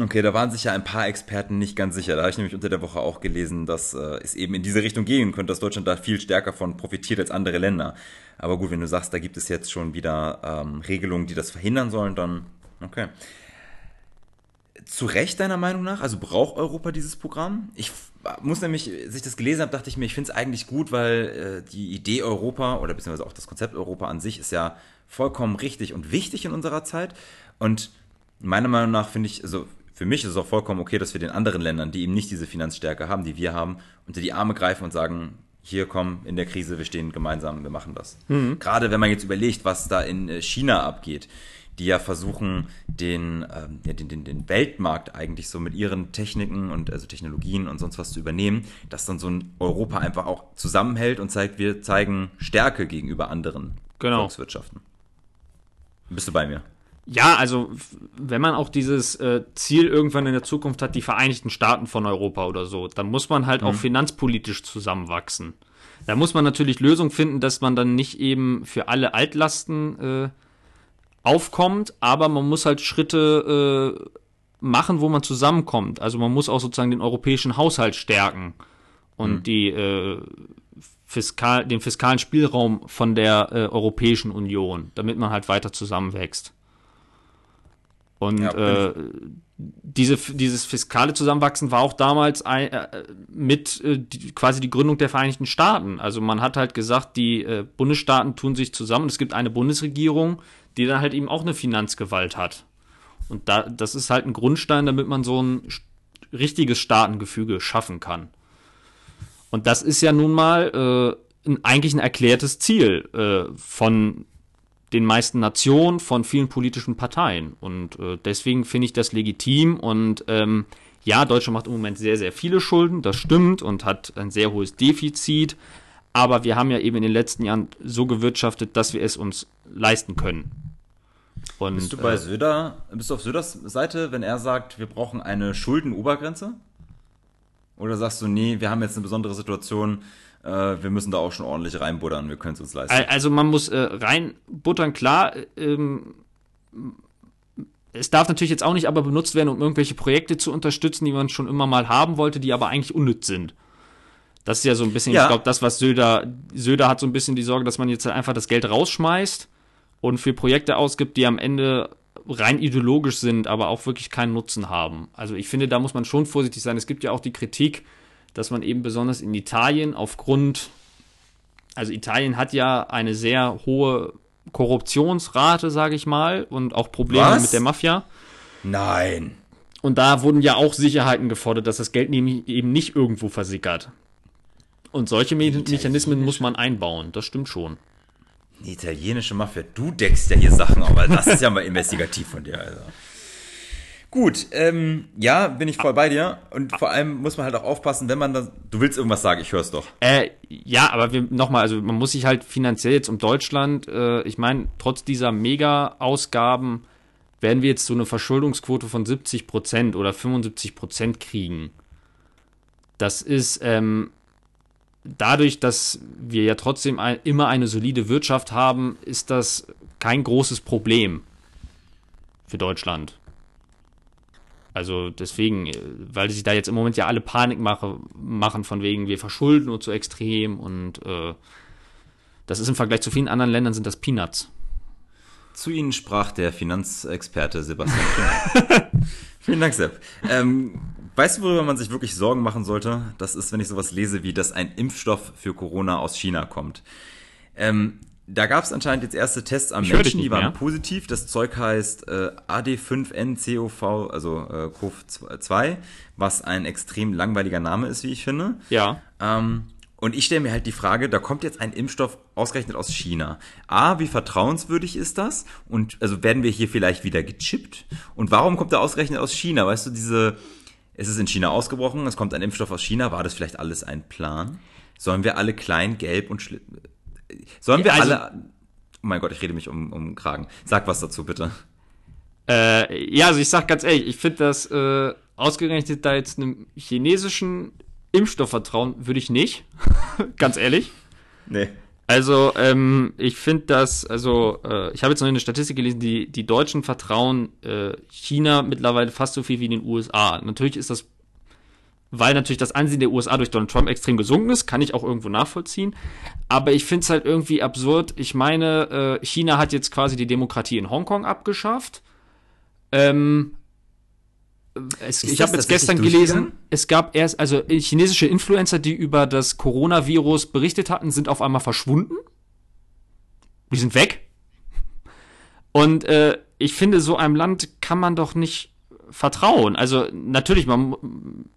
Okay, da waren sich ja ein paar Experten nicht ganz sicher. Da habe ich nämlich unter der Woche auch gelesen, dass äh, es eben in diese Richtung gehen könnte, dass Deutschland da viel stärker von profitiert als andere Länder. Aber gut, wenn du sagst, da gibt es jetzt schon wieder ähm, Regelungen, die das verhindern sollen, dann okay. Zu Recht deiner Meinung nach? Also braucht Europa dieses Programm? Ich muss nämlich, als ich das gelesen habe, dachte ich mir, ich finde es eigentlich gut, weil äh, die Idee Europa oder beziehungsweise auch das Konzept Europa an sich ist ja vollkommen richtig und wichtig in unserer Zeit. Und meiner Meinung nach finde ich, also für mich ist es auch vollkommen okay, dass wir den anderen Ländern, die eben nicht diese Finanzstärke haben, die wir haben, unter die Arme greifen und sagen, hier komm, in der Krise, wir stehen gemeinsam, wir machen das. Mhm. Gerade wenn man jetzt überlegt, was da in äh, China abgeht die ja versuchen, den, ähm, ja, den, den, den Weltmarkt eigentlich so mit ihren Techniken und also Technologien und sonst was zu übernehmen, dass dann so ein Europa einfach auch zusammenhält und zeigt, wir zeigen Stärke gegenüber anderen genau. Volkswirtschaften. Bist du bei mir? Ja, also wenn man auch dieses äh, Ziel irgendwann in der Zukunft hat, die Vereinigten Staaten von Europa oder so, dann muss man halt mhm. auch finanzpolitisch zusammenwachsen. Da muss man natürlich Lösungen finden, dass man dann nicht eben für alle Altlasten äh, aufkommt, aber man muss halt Schritte äh, machen, wo man zusammenkommt. Also man muss auch sozusagen den europäischen Haushalt stärken und mhm. die äh, fiskal, den fiskalen Spielraum von der äh, Europäischen Union, damit man halt weiter zusammenwächst. Und ja, äh, diese, dieses fiskale Zusammenwachsen war auch damals ein, äh, mit äh, die, quasi die Gründung der Vereinigten Staaten. Also man hat halt gesagt, die äh, Bundesstaaten tun sich zusammen. Es gibt eine Bundesregierung, die dann halt eben auch eine Finanzgewalt hat. Und da, das ist halt ein Grundstein, damit man so ein richtiges Staatengefüge schaffen kann. Und das ist ja nun mal ein, eigentlich ein erklärtes Ziel äh, von den meisten Nationen, von vielen politischen Parteien. Und äh, deswegen finde ich das legitim. Und ähm, ja, Deutschland macht im Moment sehr, sehr viele Schulden, das stimmt, und hat ein sehr hohes Defizit. Aber wir haben ja eben in den letzten Jahren so gewirtschaftet, dass wir es uns leisten können. Und, bist du bei äh, Söder, bist du auf Söders Seite, wenn er sagt, wir brauchen eine Schuldenobergrenze? Oder sagst du, nee, wir haben jetzt eine besondere Situation, äh, wir müssen da auch schon ordentlich reinbuttern, wir können es uns leisten? Also man muss äh, reinbuttern, klar. Ähm, es darf natürlich jetzt auch nicht aber benutzt werden, um irgendwelche Projekte zu unterstützen, die man schon immer mal haben wollte, die aber eigentlich unnütz sind. Das ist ja so ein bisschen, ja. ich glaube, das, was Söder, Söder hat so ein bisschen die Sorge, dass man jetzt halt einfach das Geld rausschmeißt und für Projekte ausgibt, die am Ende rein ideologisch sind, aber auch wirklich keinen Nutzen haben. Also ich finde, da muss man schon vorsichtig sein. Es gibt ja auch die Kritik, dass man eben besonders in Italien aufgrund, also Italien hat ja eine sehr hohe Korruptionsrate, sage ich mal, und auch Probleme Was? mit der Mafia. Nein. Und da wurden ja auch Sicherheiten gefordert, dass das Geld nämlich eben nicht irgendwo versickert. Und solche Me Mechanismen muss man einbauen, das stimmt schon. Die italienische Mafia, du deckst ja hier Sachen, aber das ist ja mal investigativ von dir, also. Gut, ähm, ja, bin ich voll bei dir. Und vor allem muss man halt auch aufpassen, wenn man das. Du willst irgendwas sagen, ich hör's doch. Äh, ja, aber nochmal, also man muss sich halt finanziell jetzt um Deutschland, äh, ich meine, trotz dieser Mega-Ausgaben werden wir jetzt so eine Verschuldungsquote von 70 Prozent oder 75 Prozent kriegen. Das ist, ähm, dadurch, dass wir ja trotzdem ein, immer eine solide Wirtschaft haben, ist das kein großes Problem für Deutschland. Also deswegen, äh, weil sich da jetzt im Moment ja alle Panik mache, machen von wegen, wir verschulden uns so extrem und äh, das ist im Vergleich zu vielen anderen Ländern sind das Peanuts. Zu Ihnen sprach der Finanzexperte Sebastian Vielen Dank, Sepp. Ähm, weißt du, worüber man sich wirklich Sorgen machen sollte? Das ist, wenn ich sowas lese, wie dass ein Impfstoff für Corona aus China kommt. Ähm, da gab es anscheinend jetzt erste Tests am ich Menschen, die waren mehr. positiv. Das Zeug heißt äh, AD5NCOV, also äh, COV2, was ein extrem langweiliger Name ist, wie ich finde. Ja. Ähm, und ich stelle mir halt die Frage, da kommt jetzt ein Impfstoff ausgerechnet aus China. A, wie vertrauenswürdig ist das? Und also werden wir hier vielleicht wieder gechippt? Und warum kommt er ausgerechnet aus China? Weißt du, diese, es ist in China ausgebrochen, es kommt ein Impfstoff aus China, war das vielleicht alles ein Plan? Sollen wir alle klein, gelb und schli Sollen wir also, alle. Oh mein Gott, ich rede mich um, um Kragen. Sag was dazu, bitte. Äh, ja, also ich sag ganz ehrlich, ich finde das äh, ausgerechnet da jetzt einem chinesischen Impfstoff vertrauen, würde ich nicht. ganz ehrlich. Nee. Also, ähm, ich finde das, also, äh, ich habe jetzt noch eine Statistik gelesen, die, die Deutschen vertrauen äh, China mittlerweile fast so viel wie in den USA. Natürlich ist das weil natürlich das Ansehen der USA durch Donald Trump extrem gesunken ist, kann ich auch irgendwo nachvollziehen. Aber ich finde es halt irgendwie absurd. Ich meine, äh, China hat jetzt quasi die Demokratie in Hongkong abgeschafft. Ähm, es, ich habe jetzt gestern gelesen, es gab erst, also chinesische Influencer, die über das Coronavirus berichtet hatten, sind auf einmal verschwunden. Die sind weg. Und äh, ich finde, so einem Land kann man doch nicht Vertrauen. Also natürlich, man,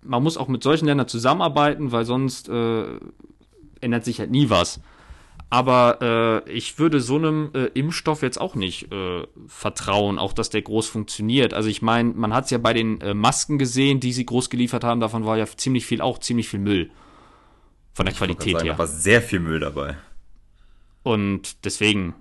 man muss auch mit solchen Ländern zusammenarbeiten, weil sonst äh, ändert sich halt nie was. Aber äh, ich würde so einem äh, Impfstoff jetzt auch nicht äh, vertrauen, auch dass der groß funktioniert. Also ich meine, man hat es ja bei den äh, Masken gesehen, die sie groß geliefert haben, davon war ja ziemlich viel, auch ziemlich viel Müll. Von der ich Qualität sagen, her. Da war sehr viel Müll dabei. Und deswegen,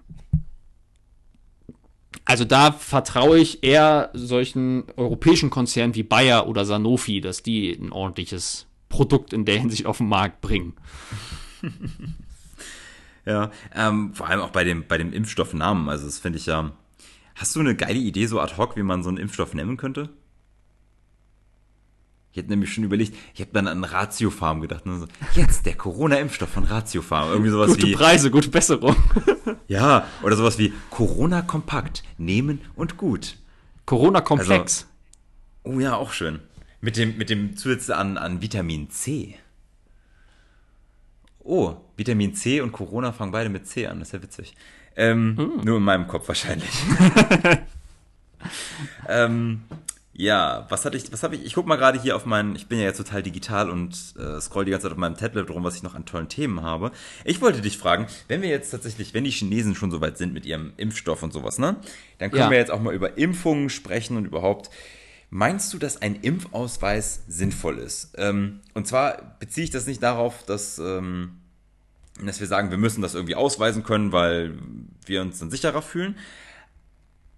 also da vertraue ich eher solchen europäischen Konzernen wie Bayer oder Sanofi, dass die ein ordentliches Produkt in der Hinsicht auf den Markt bringen. ja, ähm, vor allem auch bei dem, bei dem Impfstoffnamen. Also das finde ich ja. Hast du eine geile Idee so ad hoc, wie man so einen Impfstoff nennen könnte? Ich hätte nämlich schon überlegt, ich habe dann an Ratiofarm gedacht. Ne? So, jetzt der Corona-Impfstoff von Ratiofarm. Irgendwie sowas gute wie. Gute Preise, gute Besserung. ja, oder sowas wie Corona kompakt. Nehmen und gut. Corona komplex. Also, oh ja, auch schön. Mit dem, mit dem Zusatz an, an Vitamin C. Oh, Vitamin C und Corona fangen beide mit C an. Das ist ja witzig. Ähm, mm. Nur in meinem Kopf wahrscheinlich. ähm, Ja, was hatte ich, was habe ich, ich guck mal gerade hier auf meinen, ich bin ja jetzt total digital und äh, scroll die ganze Zeit auf meinem Tablet rum, was ich noch an tollen Themen habe. Ich wollte dich fragen, wenn wir jetzt tatsächlich, wenn die Chinesen schon so weit sind mit ihrem Impfstoff und sowas, ne, dann können Ja. wir jetzt auch mal über Impfungen sprechen und überhaupt. Meinst du, dass ein Impfausweis sinnvoll ist? Ähm, und zwar beziehe ich das nicht darauf, dass, ähm, dass wir sagen, wir müssen das irgendwie ausweisen können, weil wir uns dann sicherer fühlen.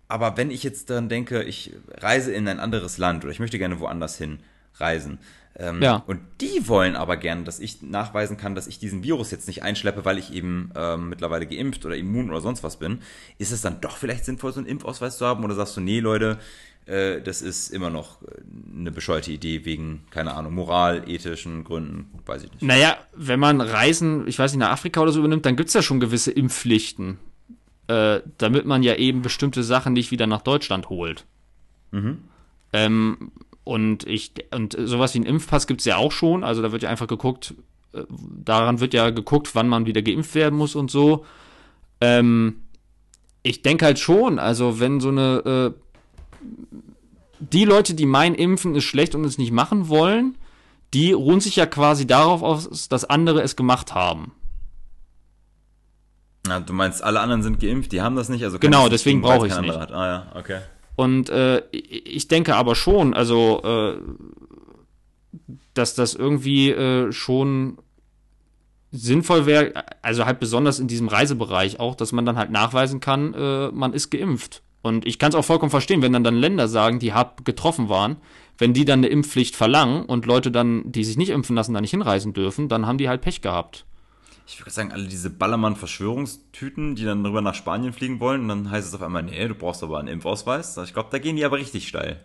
Aber wenn ich jetzt dann denke, ich reise in ein anderes Land oder ich möchte gerne woanders hin reisen, ähm, Ja. und die wollen aber gerne, dass ich nachweisen kann, dass ich diesen Virus jetzt nicht einschleppe, weil ich eben ähm, mittlerweile geimpft oder immun oder sonst was bin, ist es dann doch vielleicht sinnvoll, so einen Impfausweis zu haben? Oder sagst du, nee, Leute, äh, das ist immer noch äh, eine bescheuerte Idee wegen, keine Ahnung, moral, ethischen Gründen, weiß ich nicht. Naja, wenn man Reisen, ich weiß nicht, nach Afrika oder so übernimmt, dann gibt's ja schon gewisse Impfpflichten. Äh, damit man ja eben bestimmte Sachen nicht wieder nach Deutschland holt. Ähm, und ich, und sowas wie ein Impfpass gibt's ja auch schon. Also da wird ja einfach geguckt, äh, daran wird ja geguckt, wann man wieder geimpft werden muss und so. Ähm, ich denke halt schon, also wenn so eine, äh, die Leute, die meinen, Impfen ist schlecht und es nicht machen wollen, die ruhen sich ja quasi darauf aus, dass andere es gemacht haben. Ja, du meinst, alle anderen sind geimpft, die haben das nicht, also Genau, deswegen brauche es ich's kein nicht. Hat. Ah ja, okay. Und äh, ich denke aber schon, also, äh, dass das irgendwie äh, schon sinnvoll wäre, also halt besonders in diesem Reisebereich auch, dass man dann halt nachweisen kann, äh, man ist geimpft. Und ich kann es auch vollkommen verstehen, wenn dann dann Länder sagen, die hart getroffen waren, wenn die dann eine Impfpflicht verlangen und Leute dann, die sich nicht impfen lassen, da nicht hinreisen dürfen, dann haben die halt Pech gehabt. Ich würde sagen, alle diese Ballermann-Verschwörungstüten, die dann rüber nach Spanien fliegen wollen, und dann heißt es auf einmal, nee, du brauchst aber einen Impfausweis. Ich glaube, da gehen die aber richtig steil.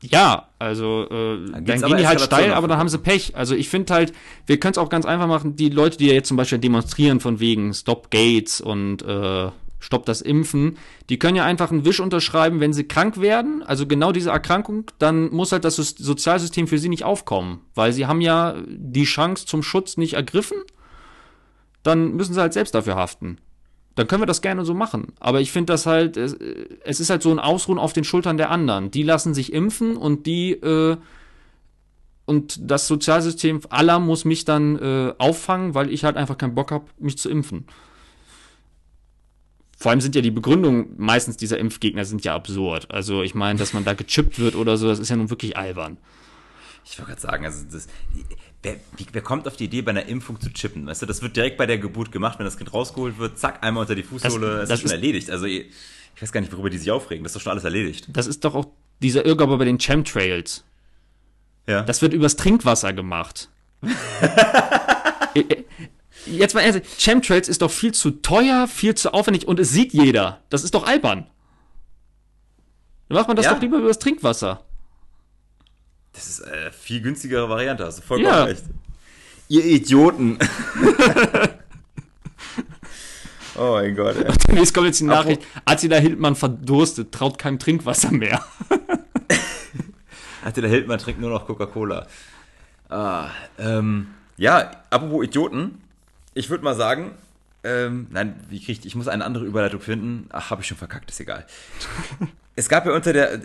Ja, also äh, dann geht's gehen die halt steil, aber dann haben sie Pech. Also ich finde halt, wir können es auch ganz einfach machen, die Leute, die ja jetzt zum Beispiel demonstrieren von wegen Stop Gates und äh, Stopp das Impfen, die können ja einfach einen Wisch unterschreiben, wenn sie krank werden, also genau diese Erkrankung, dann muss halt das Sozialsystem für sie nicht aufkommen, weil sie haben ja die Chance zum Schutz nicht ergriffen, dann müssen sie halt selbst dafür haften. Dann können wir das gerne so machen. Aber ich finde das halt, es, ist halt so ein Ausruhen auf den Schultern der anderen. Die lassen sich impfen und die, äh, und das Sozialsystem aller muss mich dann äh, auffangen, weil ich halt einfach keinen Bock habe, mich zu impfen. Vor allem sind ja die Begründungen meistens dieser Impfgegner sind ja absurd. Also ich meine, dass man da gechippt wird oder so, das ist ja nun wirklich albern. Ich wollte gerade sagen, also das, wer, wie, wer kommt auf die Idee, bei einer Impfung zu chippen? Weißt du, das wird direkt bei der Geburt gemacht, wenn das Kind rausgeholt wird, zack, einmal unter die Fußsohle, Das- das, das ist schon ist- erledigt. Also ich weiß gar nicht, worüber die sich aufregen, das ist doch schon alles erledigt. Das ist doch auch dieser Irrglaube bei den Chemtrails. Ja. Das wird übers Trinkwasser gemacht. Jetzt mal ehrlich, Chemtrails ist doch viel zu teuer, viel zu aufwendig und es sieht jeder. Das ist doch albern. Dann macht man das Ja. doch lieber übers Trinkwasser. Das ist äh, viel günstigere Variante, hast du vollkommen Ja. recht. Ihr Idioten. oh mein Gott, ey. Demnächst kommt jetzt die Nachricht, Attila Hildmann verdurstet, traut keinem Trinkwasser mehr. Der Hildmann trinkt nur noch Coca-Cola. Ah, ähm, ja, apropos Idioten, ich würde mal sagen, ähm, nein, wie krieg ich, ich muss eine andere Überleitung finden. Ach, habe ich schon verkackt, ist egal. es gab ja unter der,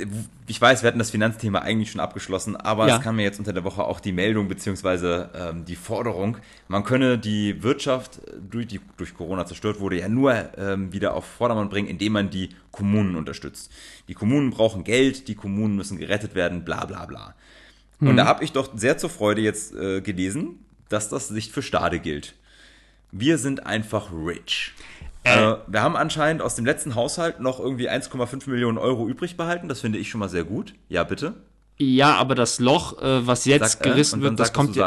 ich weiß, wir hatten das Finanzthema eigentlich schon abgeschlossen, aber Ja. es kam ja jetzt unter der Woche auch die Meldung beziehungsweise ähm, die Forderung, man könne die Wirtschaft, äh, durch, die durch Corona zerstört wurde, ja nur ähm, wieder auf Vordermann bringen, indem man die Kommunen unterstützt. Die Kommunen brauchen Geld, die Kommunen müssen gerettet werden, bla bla bla. Und da habe ich doch sehr zur Freude jetzt äh, gelesen, dass das nicht für Stade gilt. Wir sind einfach rich. Äh, wir haben anscheinend aus dem letzten Haushalt noch irgendwie 1,5 Millionen Euro übrig behalten. Das finde ich schon mal sehr gut. Ja, bitte. Ja, aber das Loch, äh, was jetzt Sag, äh, gerissen dann wird, das sag, kommt,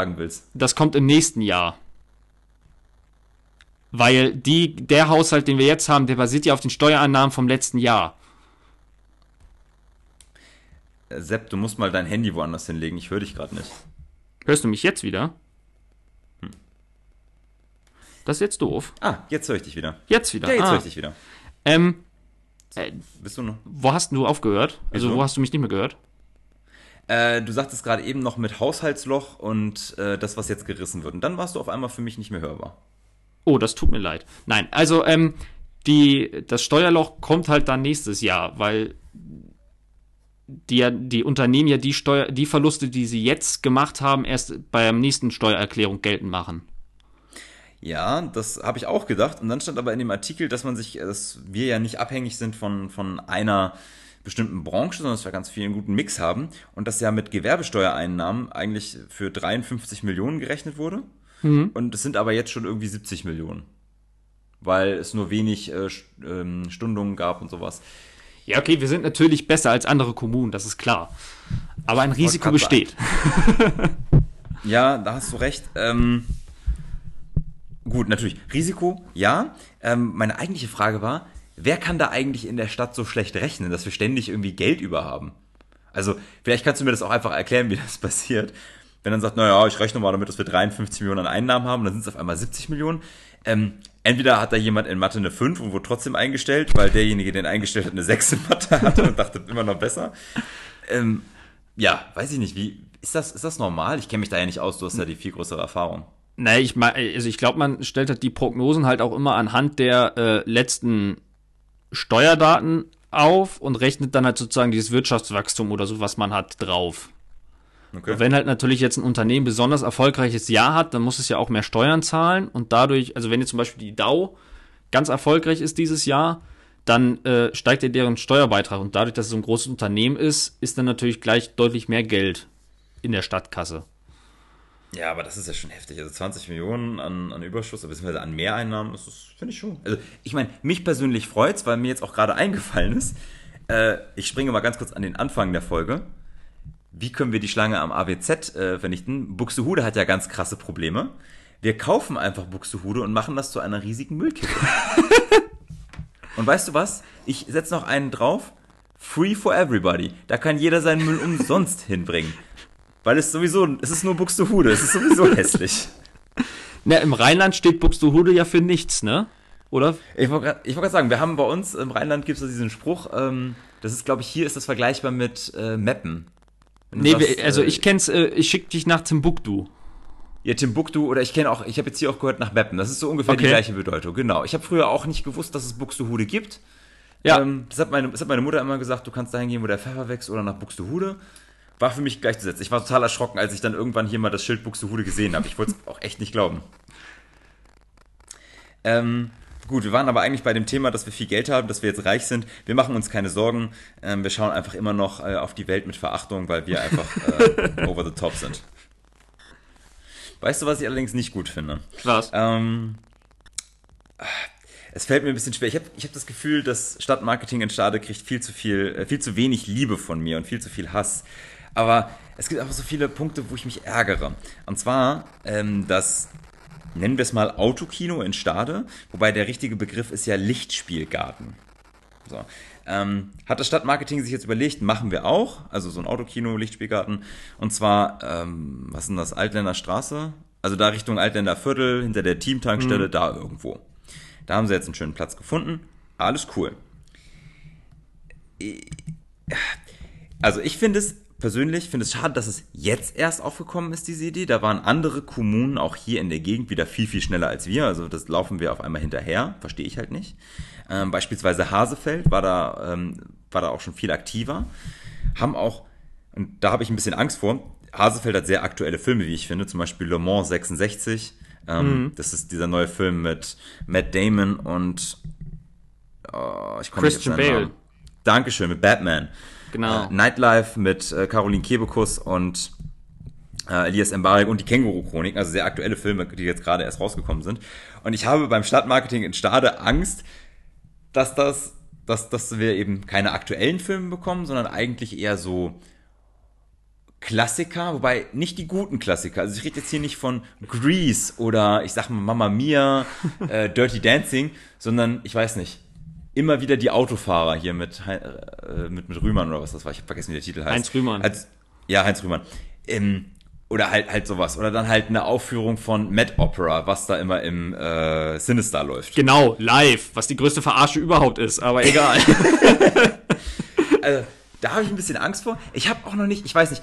das kommt im nächsten Jahr. Weil die, der Haushalt, den wir jetzt haben, der basiert ja auf den Steuerannahmen vom letzten Jahr. Äh, Sepp, du musst mal dein Handy woanders hinlegen. Ich höre dich gerade nicht. Hörst du mich jetzt wieder? Das ist jetzt doof. Ah, jetzt höre ich dich wieder. Jetzt wieder. Ja, jetzt ah. höre ich dich wieder. Ähm, Bist du noch? wo hast du aufgehört? Also, Wieso? wo hast du mich nicht mehr gehört? Äh, du sagtest gerade eben noch mit Haushaltsloch und äh, das, was jetzt gerissen wird. Und dann warst du auf einmal für mich nicht mehr hörbar. Oh, das tut mir leid. Nein, also, ähm, die, das Steuerloch kommt halt dann nächstes Jahr, weil die, die Unternehmen ja die Steuer, die Verluste, die sie jetzt gemacht haben, erst bei der nächsten Steuererklärung geltend machen. Ja, das habe ich auch gedacht. Und dann stand aber in dem Artikel, dass man sich, dass wir ja nicht abhängig sind von, von einer bestimmten Branche, sondern dass wir ganz viel einen guten Mix haben. Und dass ja mit Gewerbesteuereinnahmen eigentlich für 53 Millionen gerechnet wurde. Und es sind aber jetzt schon irgendwie 70 Millionen. Weil es nur wenig äh, ähm, Stundungen gab und sowas. Ja, okay, wir sind natürlich besser als andere Kommunen, das ist klar. Aber ein Risiko besteht. Ja, da hast du recht. Ähm, gut, natürlich. Risiko, ja. Ähm, meine eigentliche Frage war, wer kann da eigentlich in der Stadt so schlecht rechnen, dass wir ständig irgendwie Geld über haben? Also, vielleicht kannst du mir das auch einfach erklären, wie das passiert. Wenn dann sagt, naja, ich rechne mal damit, dass wir 53 Millionen an Einnahmen haben, dann sind es auf einmal 70 Millionen. Ähm, entweder hat da jemand in Mathe eine 5 und wurde trotzdem eingestellt, weil derjenige, der ihn eingestellt hat, eine 6 in Mathe hatte und dachte immer noch besser. Ähm, ja, weiß ich nicht, wie, ist das, ist das normal? Ich kenne mich da ja nicht aus, du hast ja die viel größere Erfahrung. Naja, ich meine, also ich glaube, man stellt halt die Prognosen halt auch immer anhand der äh, letzten Steuerdaten auf und rechnet dann halt sozusagen dieses Wirtschaftswachstum oder so, was man hat, drauf. Okay. Und wenn halt natürlich jetzt ein Unternehmen besonders erfolgreiches Jahr hat, dann muss es ja auch mehr Steuern zahlen und dadurch, also wenn jetzt zum Beispiel die Dow ganz erfolgreich ist dieses Jahr, dann äh, steigt ja deren Steuerbeitrag und dadurch, dass es so ein großes Unternehmen ist, ist dann natürlich gleich deutlich mehr Geld in der Stadtkasse. Ja, aber das ist ja schon heftig. Also 20 Millionen an, an Überschuss, beziehungsweise an Mehreinnahmen, das finde ich schon. Also ich meine, mich persönlich freut's, weil mir jetzt auch gerade eingefallen ist. Äh, ich springe mal ganz kurz an den Anfang der Folge. Wie können wir die Schlange am AWZ äh, vernichten? Buxtehude hat ja ganz krasse Probleme. Wir kaufen einfach Buxtehude und machen das zu einer riesigen Müllkippe. und weißt du was? Ich setze noch einen drauf. Free for everybody. Da kann jeder seinen Müll umsonst hinbringen. Weil es sowieso, es ist nur Buxtehude, es ist sowieso hässlich. Na, im Rheinland steht Buxtehude ja für nichts, ne? Oder? Ich wollte gerade wollt sagen, wir haben bei uns im Rheinland gibt es diesen Spruch, ähm, das ist, glaube ich, hier ist das vergleichbar mit äh, Meppen. Nee, sagst, also äh, ich kenn's, äh, ich schick dich nach Timbuktu. Ja, Timbuktu oder ich kenne auch, ich habe jetzt hier auch gehört nach Meppen. Das ist so ungefähr die Okay. gleiche Bedeutung. Genau. Ich habe früher auch nicht gewusst, dass es Buxtehude gibt. Ja. Ähm, das, hat meine, das hat meine Mutter immer gesagt, du kannst dahin gehen, wo der Pfeffer wächst oder nach Buxtehude. War für mich gleichzusetzen. Ich war total erschrocken, als ich dann irgendwann hier mal das Schild Buxtehude gesehen habe. Ich wollte es auch echt nicht glauben. Ähm, gut, wir waren aber eigentlich bei dem Thema, dass wir viel Geld haben, dass wir jetzt reich sind. Wir machen uns keine Sorgen. Ähm, wir schauen einfach immer noch äh, auf die Welt mit Verachtung, weil wir einfach äh, over the top sind. Weißt du, was ich allerdings nicht gut finde? Was? Ähm, es fällt mir ein bisschen schwer. Ich habe ich hab das Gefühl, dass Stadtmarketing in Stade kriegt viel zu viel, äh, viel zu wenig Liebe von mir und viel zu viel Hass. Aber es gibt einfach so viele Punkte, wo ich mich ärgere. Und zwar, ähm, das nennen wir es mal Autokino in Stade, wobei der richtige Begriff ist ja Lichtspielgarten. So. Ähm, hat das Stadtmarketing sich jetzt überlegt, machen wir auch, also so ein Autokino, Lichtspielgarten, und zwar, ähm, was ist denn das, Altländer Straße? Also da Richtung Altländer Viertel, hinter der Teamtankstelle, da irgendwo. Da haben sie jetzt einen schönen Platz gefunden. Alles cool. Also ich finde es persönlich, finde es schade, dass es jetzt erst aufgekommen ist, diese Idee. Da waren andere Kommunen auch hier in der Gegend wieder viel, viel schneller als wir. Also das laufen wir auf einmal hinterher. Verstehe ich halt nicht. Ähm, beispielsweise Hasefeld war da, ähm, war da auch schon viel aktiver. Haben auch, und da habe ich ein bisschen Angst vor, Hasefeld hat sehr aktuelle Filme, wie ich finde. Zum Beispiel Le Mans 66. Ähm, Das ist dieser neue Film mit Matt Damon und oh, ich komme nicht auf Christian seinen Bale. Namen. Dankeschön, mit Batman. Genau. Äh, Nightlife mit äh, Caroline Kebekus und äh, Elias Mbarek und die Känguru-Chronik, also sehr aktuelle Filme, die jetzt gerade erst rausgekommen sind. Und ich habe beim Stadtmarketing in Stade Angst, dass das, dass, dass wir eben keine aktuellen Filme bekommen, sondern eigentlich eher so Klassiker, wobei nicht die guten Klassiker. Also ich rede jetzt hier nicht von Grease oder ich sag mal Mamma Mia, äh, Dirty Dancing, sondern ich weiß nicht. Immer wieder die Autofahrer hier mit, äh, mit, mit Rühmann oder was das war. Ich habe vergessen, wie der Titel heißt. Heinz Rühmann. Als, ja, Heinz Rühmann. Ähm, oder halt halt sowas. Oder dann halt eine Aufführung von Mad Opera, was da immer im äh, Sinister läuft. Genau, live, was die größte Verarsche überhaupt ist, aber egal. also, da habe ich ein bisschen Angst vor. Ich habe auch noch nicht, ich weiß nicht,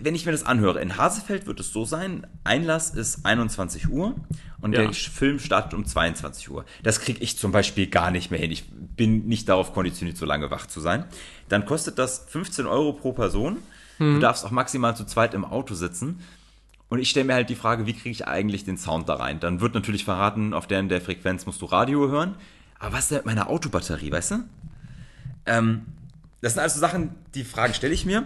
wenn ich mir das anhöre, in Hasefeld wird es so sein, Einlass ist 21 Uhr und Ja. der Film startet um 22 Uhr. Das kriege ich zum Beispiel gar nicht mehr hin. Ich bin nicht darauf konditioniert, so lange wach zu sein. Dann kostet das 15 Euro pro Person. Du darfst auch maximal zu zweit im Auto sitzen. Und ich stelle mir halt die Frage, wie kriege ich eigentlich den Sound da rein? Dann wird natürlich verraten, auf der der Frequenz musst du Radio hören. Aber was ist denn mit meiner Autobatterie, weißt du? Ähm, das sind also Sachen, die Fragen stelle ich mir.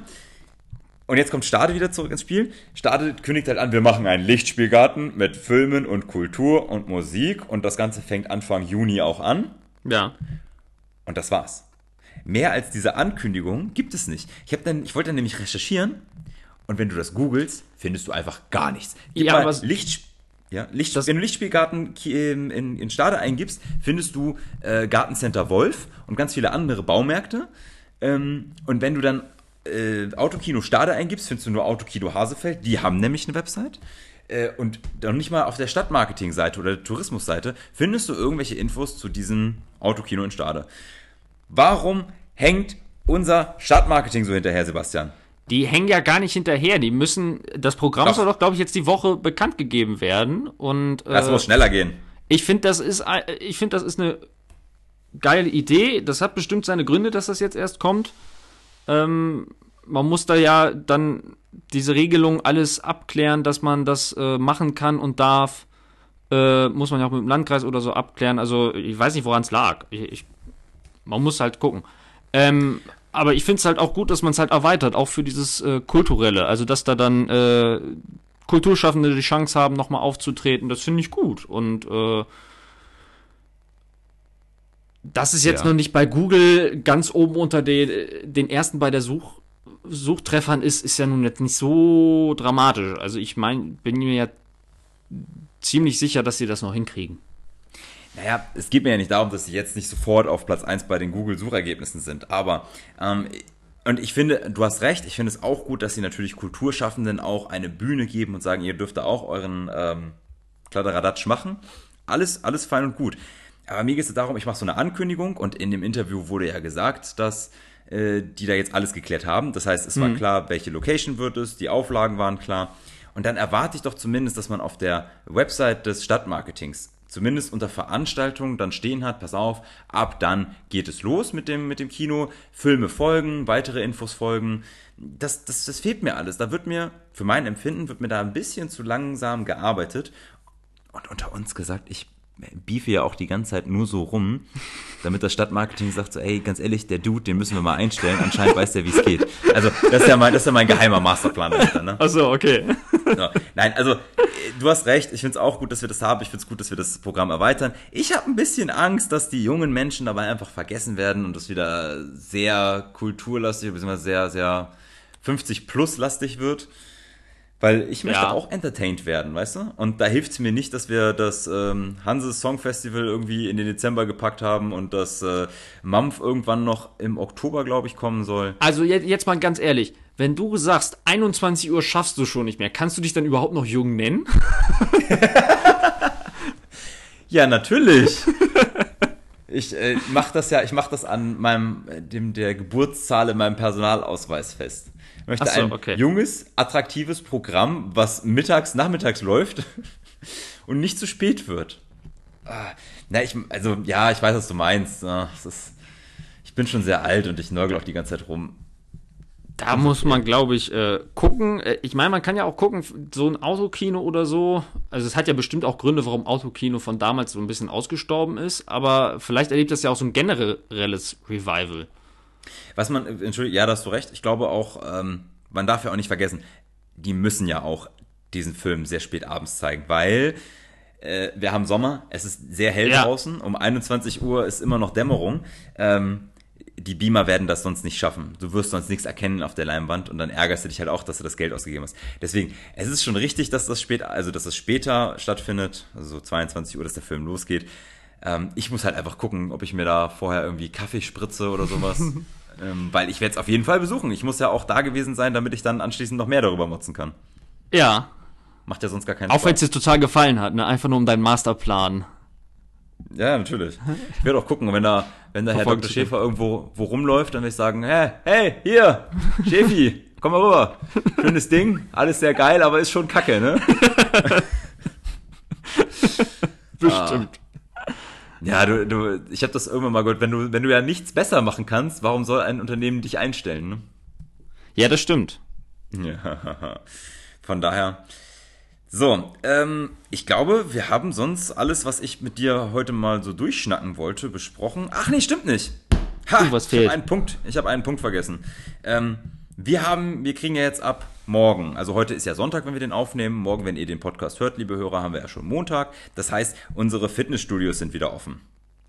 Und jetzt kommt Stade wieder zurück ins Spiel. Stade kündigt halt an, wir machen einen Lichtspielgarten mit Filmen und Kultur und Musik. Und das Ganze fängt Anfang Juni auch an. Ja. Und das war's. Mehr als diese Ankündigung gibt es nicht. Ich, hab dann, ich wollte dann nämlich recherchieren. Und wenn du das googelst, findest du einfach gar nichts. Gib Ja, mal aber- Licht, ja, Licht, wenn du Lichtspielgarten in, in, in Stade eingibst, findest du äh, Gartencenter Wolf und ganz viele andere Baumärkte. Ähm, und wenn du dann äh, Autokino Stade eingibst, findest du nur Autokino Hasefeld. Die haben nämlich eine Website. Äh, und dann nicht mal auf der Stadtmarketing-Seite oder der Tourismusseite findest du irgendwelche Infos zu diesem Autokino in Stade. Warum hängt unser Stadtmarketing so hinterher, Sebastian? Die hängen ja gar nicht hinterher. Die müssen. Das Programm Doch. soll doch, glaube ich, jetzt die Woche bekannt gegeben werden. Und Das äh, muss schneller gehen. ich finde, das ist, ich finde, das ist eine geile Idee. Das hat bestimmt seine Gründe, dass das jetzt erst kommt. Ähm, man muss da ja dann diese Regelung alles abklären, dass man das äh, machen kann und darf. Äh, muss man ja auch mit dem Landkreis oder so abklären. Also ich weiß nicht, woran es lag. Ich, ich, man muss halt gucken. Ähm, aber ich finde es halt auch gut, dass man es halt erweitert, auch für dieses äh, Kulturelle. Also dass da dann äh, Kulturschaffende die Chance haben, nochmal aufzutreten. Das finde ich gut. Und äh, das ist jetzt Ja. noch nicht bei Google ganz oben unter den, den ersten bei der Such, Suchtreffern ist, ist ja nun jetzt nicht so dramatisch. Also ich meine, bin mir ja ziemlich sicher, dass sie das noch hinkriegen. Naja, es geht mir ja nicht darum, dass sie jetzt nicht sofort auf Platz 1 bei den Google-Suchergebnissen sind, aber ähm, und ich finde, du hast recht, ich finde es auch gut, dass sie natürlich Kulturschaffenden auch eine Bühne geben und sagen, ihr dürft da auch euren ähm, Kladderadatsch machen. Alles, alles fein und gut. Aber mir geht es darum, ich mache so eine Ankündigung und in dem Interview wurde ja gesagt, dass äh, die da jetzt alles geklärt haben. Das heißt, es war klar, welche Location wird es, die Auflagen waren klar. Und dann erwarte ich doch zumindest, dass man auf der Website des Stadtmarketings zumindest unter Veranstaltungen dann stehen hat, pass auf, ab dann geht es los mit dem, mit dem Kino, Filme folgen, weitere Infos folgen. Das, das, das fehlt mir alles. Da wird mir, für mein Empfinden, wird mir da ein bisschen zu langsam gearbeitet. Und unter uns gesagt, ich biefe ja auch die ganze Zeit nur so rum, damit das Stadtmarketing sagt so, ey, ganz ehrlich, der Dude, den müssen wir mal einstellen. Anscheinend weiß der, wie es geht. Also, das ist ja mein, das ist ja mein geheimer Masterplan dahinter, ne? Achso, okay. Ja. Nein, also du hast recht. Ich finde es auch gut, dass wir das haben. Ich finde es gut, dass wir das Programm erweitern. Ich habe ein bisschen Angst, dass die jungen Menschen dabei einfach vergessen werden und das wieder sehr kulturlastig, beziehungsweise sehr, sehr 50 plus lastig wird. Weil ich möchte Ja. auch entertained werden, weißt du? Und da hilft es mir nicht, dass wir das ähm, Hanses Song Festival irgendwie in den Dezember gepackt haben und das äh, Mampf irgendwann noch im Oktober, glaube ich, kommen soll. Also jetzt, jetzt mal ganz ehrlich, wenn du sagst, 21 Uhr schaffst du schon nicht mehr, kannst du dich dann überhaupt noch jung nennen? Ja, natürlich. Ich äh, mach das ja, ich mache das an meinem äh, dem der Geburtszahl in meinem Personalausweis fest. Ich möchte so, ein okay. junges, attraktives Programm, was mittags, nachmittags läuft und nicht zu spät wird. Ah, na, ich, also ja, ich weiß, was du meinst. Es ist, ich bin schon sehr alt und ich nörgel auch die ganze Zeit rum. Da muss man, glaube ich, äh, gucken. Äh, Ich meine, man kann ja auch gucken, so ein Autokino oder so. Also es hat ja bestimmt auch Gründe, warum Autokino von damals so ein bisschen ausgestorben ist. Aber vielleicht erlebt das ja auch so ein generelles Revival. Was man, entschuldige, ja, da hast du recht. Ich glaube auch, ähm, man darf ja auch nicht vergessen, die müssen ja auch diesen Film sehr spät abends zeigen, weil äh, wir haben Sommer, es ist sehr hell Ja. draußen, um 21 Uhr ist immer noch Dämmerung. Ähm, die Beamer werden das sonst nicht schaffen. Du wirst sonst nichts erkennen auf der Leinwand und dann ärgerst du dich halt auch, dass du das Geld ausgegeben hast. Deswegen, es ist schon richtig, dass das spät, also dass das später stattfindet, also so 22 Uhr, dass der Film losgeht. Ähm, ich muss halt einfach gucken, ob ich mir da vorher irgendwie Kaffee spritze oder sowas. ähm, weil ich werde es auf jeden Fall besuchen. Ich muss ja auch da gewesen sein, damit ich dann anschließend noch mehr darüber motzen kann. Ja, Macht ja sonst gar keinen auch wenn es dir total gefallen hat, ne? Einfach nur um deinen Masterplan. Ja, natürlich. Ich werde auch gucken, wenn da, wenn da Herr Dr. Schäfer irgendwo wo rumläuft, dann werde ich sagen, hey, hey, hier, Schäfi, komm mal rüber. Schönes Ding, alles sehr geil, aber ist schon kacke, ne? Bestimmt. Ja, du, du, ich habe das irgendwann mal gehört, wenn du, wenn du ja nichts besser machen kannst, warum soll ein Unternehmen dich einstellen, ne? Ja, das stimmt. Ja, von daher. So, ähm, ich glaube, wir haben sonst alles, was ich mit dir heute mal so durchschnacken wollte, besprochen. Ach nee, stimmt nicht. Ha, Uh, was ich fehlt? habe einen Punkt. Ich habe einen Punkt vergessen. Ähm, wir haben, wir kriegen ja jetzt ab morgen, also heute ist ja Sonntag, wenn wir den aufnehmen. Morgen, wenn ihr den Podcast hört, liebe Hörer, haben wir ja schon Montag. Das heißt, unsere Fitnessstudios sind wieder offen.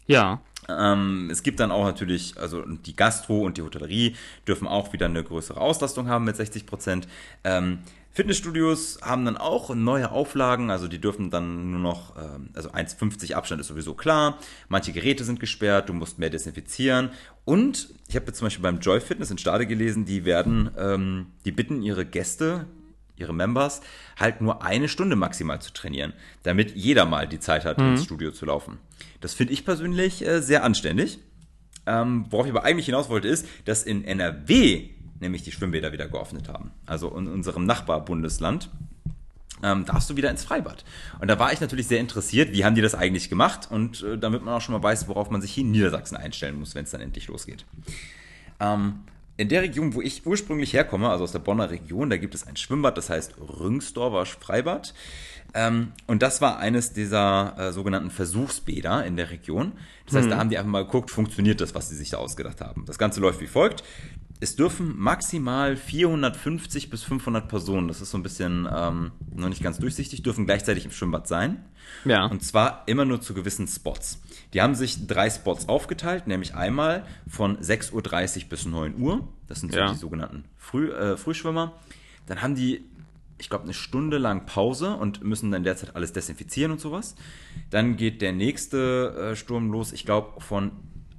Ja. Ähm, es gibt dann auch natürlich, also die Gastro und die Hotellerie dürfen auch wieder eine größere Auslastung haben mit 60 Prozent. Ähm, Fitnessstudios haben dann auch neue Auflagen, also die dürfen dann nur noch, ähm, also 1,50 Abstand ist sowieso klar. Manche Geräte sind gesperrt, du musst mehr desinfizieren. Und ich habe jetzt zum Beispiel beim Joy Fitness in Stade gelesen, die werden, ähm, die bitten ihre Gäste, ihre Members, halt nur eine Stunde maximal zu trainieren, damit jeder mal die Zeit hat, ins Studio zu laufen. Das finde ich persönlich äh, sehr anständig. Ähm, worauf ich aber eigentlich hinaus wollte, ist, dass in NRW nämlich die Schwimmbäder wieder geöffnet haben. Also in unserem Nachbarbundesland. Ähm, darfst du wieder ins Freibad. Und da war ich natürlich sehr interessiert, wie haben die das eigentlich gemacht? Und äh, damit man auch schon mal weiß, worauf man sich hier in Niedersachsen einstellen muss, wenn es dann endlich losgeht. Ähm, in der Region, wo ich ursprünglich herkomme, also aus der Bonner Region, da gibt es ein Schwimmbad, das heißt Rüngsdorfer Freibad. Ähm, und das war eines dieser äh, sogenannten Versuchsbäder in der Region. Das heißt, da haben die einfach mal geguckt, funktioniert das, was sie sich da ausgedacht haben. Das Ganze läuft wie folgt. Es dürfen maximal 450 bis 500 Personen, das ist so ein bisschen ähm, noch nicht ganz durchsichtig, dürfen gleichzeitig im Schwimmbad sein. Ja. Und zwar immer nur zu gewissen Spots. Die haben sich drei Spots aufgeteilt, nämlich einmal von 6.30 Uhr bis 9 Uhr. Das sind so Ja. die sogenannten Früh, äh, Frühschwimmer. Dann haben die, ich glaube, eine Stunde lang Pause und müssen dann derzeit alles desinfizieren und sowas. Dann geht der nächste äh, Sturm los, ich glaube, von,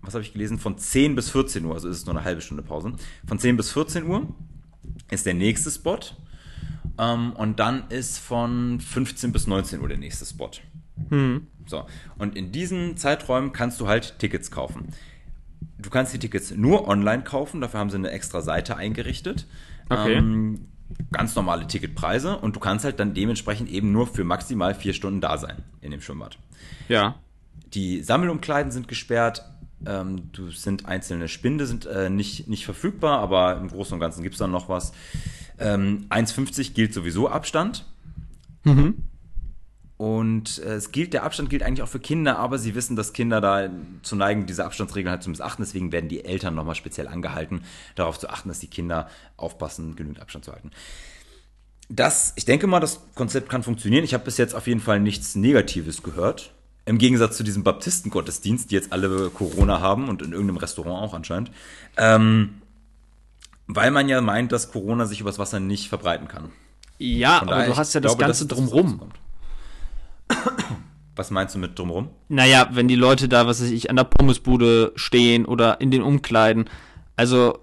was habe ich gelesen, von 10 bis 14 Uhr, also ist es nur eine halbe Stunde Pause. Von 10 bis 14 Uhr ist der nächste Spot. Ähm, und dann ist von 15 bis 19 Uhr der nächste Spot. So, und in diesen Zeiträumen kannst du halt Tickets kaufen. Du kannst die Tickets nur online kaufen, dafür haben sie eine extra Seite eingerichtet. Okay. Ähm, ganz normale Ticketpreise und du kannst halt dann dementsprechend eben nur für maximal vier Stunden da sein in dem Schwimmbad. Ja. Die Sammelumkleiden sind gesperrt. Ähm, du sind einzelne Spinde sind äh, nicht, nicht verfügbar, aber im Großen und Ganzen gibt es dann noch was. Ähm, 1,50 gilt sowieso Abstand. Und äh, es gilt, der Abstand gilt eigentlich auch für Kinder, aber sie wissen, dass Kinder da zu neigen, diese Abstandsregeln halt zu missachten. Deswegen werden die Eltern nochmal speziell angehalten, darauf zu achten, dass die Kinder aufpassen, genügend Abstand zu halten. Das, ich denke mal, das Konzept kann funktionieren. Ich habe bis jetzt auf jeden Fall nichts Negatives gehört. Im Gegensatz zu diesem Baptistengottesdienst, die jetzt alle Corona haben und in irgendeinem Restaurant auch anscheinend. Ähm, weil man ja meint, dass Corona sich übers Wasser nicht verbreiten kann. Ja, aber du hast ja das glaube, Ganze dass- dass das drumrum. Was meinst du mit drumrum? Naja, wenn die Leute da, was weiß ich, an der Pommesbude stehen oder in den Umkleiden. Also,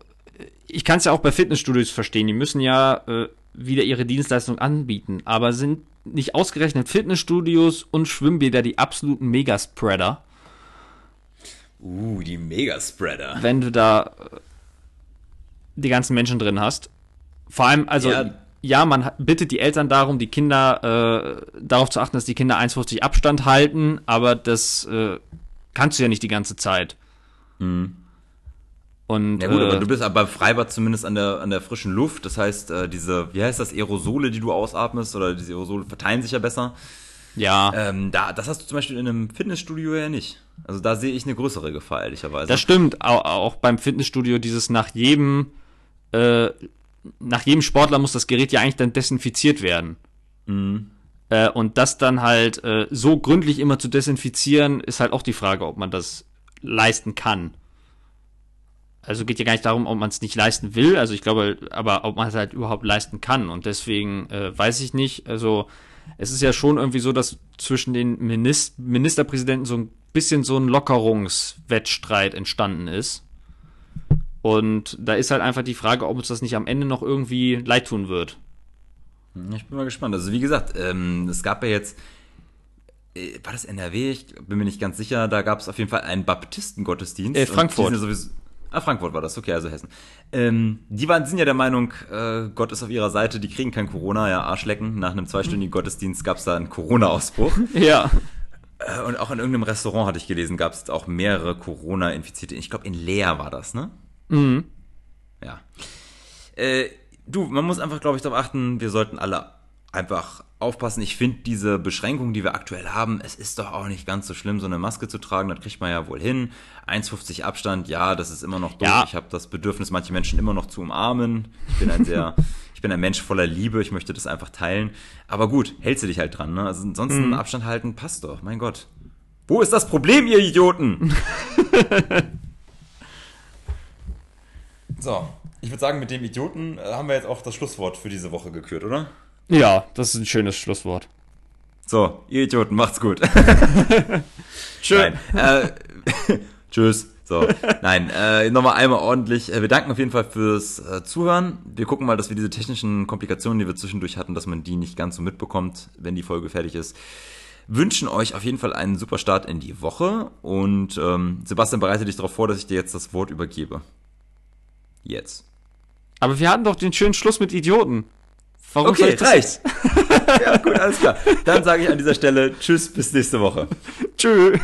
ich kann es ja auch bei Fitnessstudios verstehen. Die müssen ja äh, wieder ihre Dienstleistung anbieten. Aber sind nicht ausgerechnet Fitnessstudios und Schwimmbäder die absoluten Megaspreader, Uh, die Megaspreader. wenn du da äh, die ganzen Menschen drin hast? Vor allem, also, ja, Ja. man bittet die Eltern darum, die Kinder äh, darauf zu achten, dass die Kinder 1,50 Abstand halten, aber das äh, kannst du ja nicht die ganze Zeit. Und Ja gut, äh, aber du bist aber beim Freibad zumindest an der, an der frischen Luft. Das heißt, äh, diese, wie heißt das, Aerosole, die du ausatmest, oder diese Aerosole verteilen sich ja besser. ja, Ähm, da, das hast du zum Beispiel in einem Fitnessstudio ja nicht. Also da sehe ich eine größere Gefahr, ehrlicherweise. das stimmt. Auch, auch beim Fitnessstudio dieses nach jedem äh, nach jedem Sportler muss das Gerät ja eigentlich dann desinfiziert werden. Äh, und das dann halt äh, so gründlich immer zu desinfizieren, ist halt auch die Frage, ob man das leisten kann. Also geht ja gar nicht darum, ob man es nicht leisten will, also ich glaube, aber ob man es halt überhaupt leisten kann. Und deswegen äh, weiß ich nicht. Also es ist ja schon irgendwie so, dass zwischen den Minis Ministerpräsidenten so ein bisschen so ein Lockerungswettstreit entstanden ist. Und da ist halt einfach die Frage, ob uns das nicht am Ende noch irgendwie leid tun wird. Ich bin mal gespannt. Also wie gesagt, ähm, es gab ja jetzt, äh, war das NRW? Ich bin mir nicht ganz sicher. Da gab es auf jeden Fall einen Baptistengottesdienst. Äh, Frankfurt. sowieso, Ah, Frankfurt war das, okay, also Hessen. Ähm, die waren, sind ja der Meinung, äh, Gott ist auf ihrer Seite, die kriegen kein Corona, ja, Arschlecken. Nach einem zweistündigen Gottesdienst gab es da einen Corona-Ausbruch. Ja. Äh, Und auch in irgendeinem Restaurant hatte ich gelesen, gab es auch mehrere Corona-Infizierte. Ich glaube, in Leer war das, ne? Mhm. Ja. Äh, du, man muss einfach, glaube ich, darauf achten, wir sollten alle einfach aufpassen. Ich finde diese Beschränkungen, die wir aktuell haben, es ist doch auch nicht ganz so schlimm, so eine Maske zu tragen. Das kriegt man ja wohl hin. 1,50 Abstand, ja, das ist immer noch doof. Ja. Ich habe das Bedürfnis, manche Menschen immer noch zu umarmen. Ich bin ein sehr, ich bin ein Mensch voller Liebe. Ich möchte das einfach teilen. Aber gut, hältst du dich halt dran. Ne? Also ansonsten Abstand halten passt doch. Mein Gott. Wo ist das Problem, ihr Idioten? so, ich würde sagen, mit dem Idioten äh, haben wir jetzt auch das Schlusswort für diese Woche gekürt, oder? Ja, das ist ein schönes Schlusswort. So, ihr Idioten, macht's gut. Schön. Nein. Äh, tschüss. So, nein, äh, nochmal einmal ordentlich. Äh, wir danken auf jeden Fall fürs äh, Zuhören. Wir gucken mal, dass wir diese technischen Komplikationen, die wir zwischendurch hatten, dass man die nicht ganz so mitbekommt, wenn die Folge fertig ist. Wünschen euch auf jeden Fall einen super Start in die Woche. Und ähm, Sebastian, bereite dich darauf vor, dass ich dir jetzt das Wort übergebe. Jetzt. Aber wir hatten doch den schönen Schluss mit Idioten. Warum Okay, ich das reicht. ja, gut, alles klar. Dann sage ich an dieser Stelle Tschüss, bis nächste Woche. Tschüss.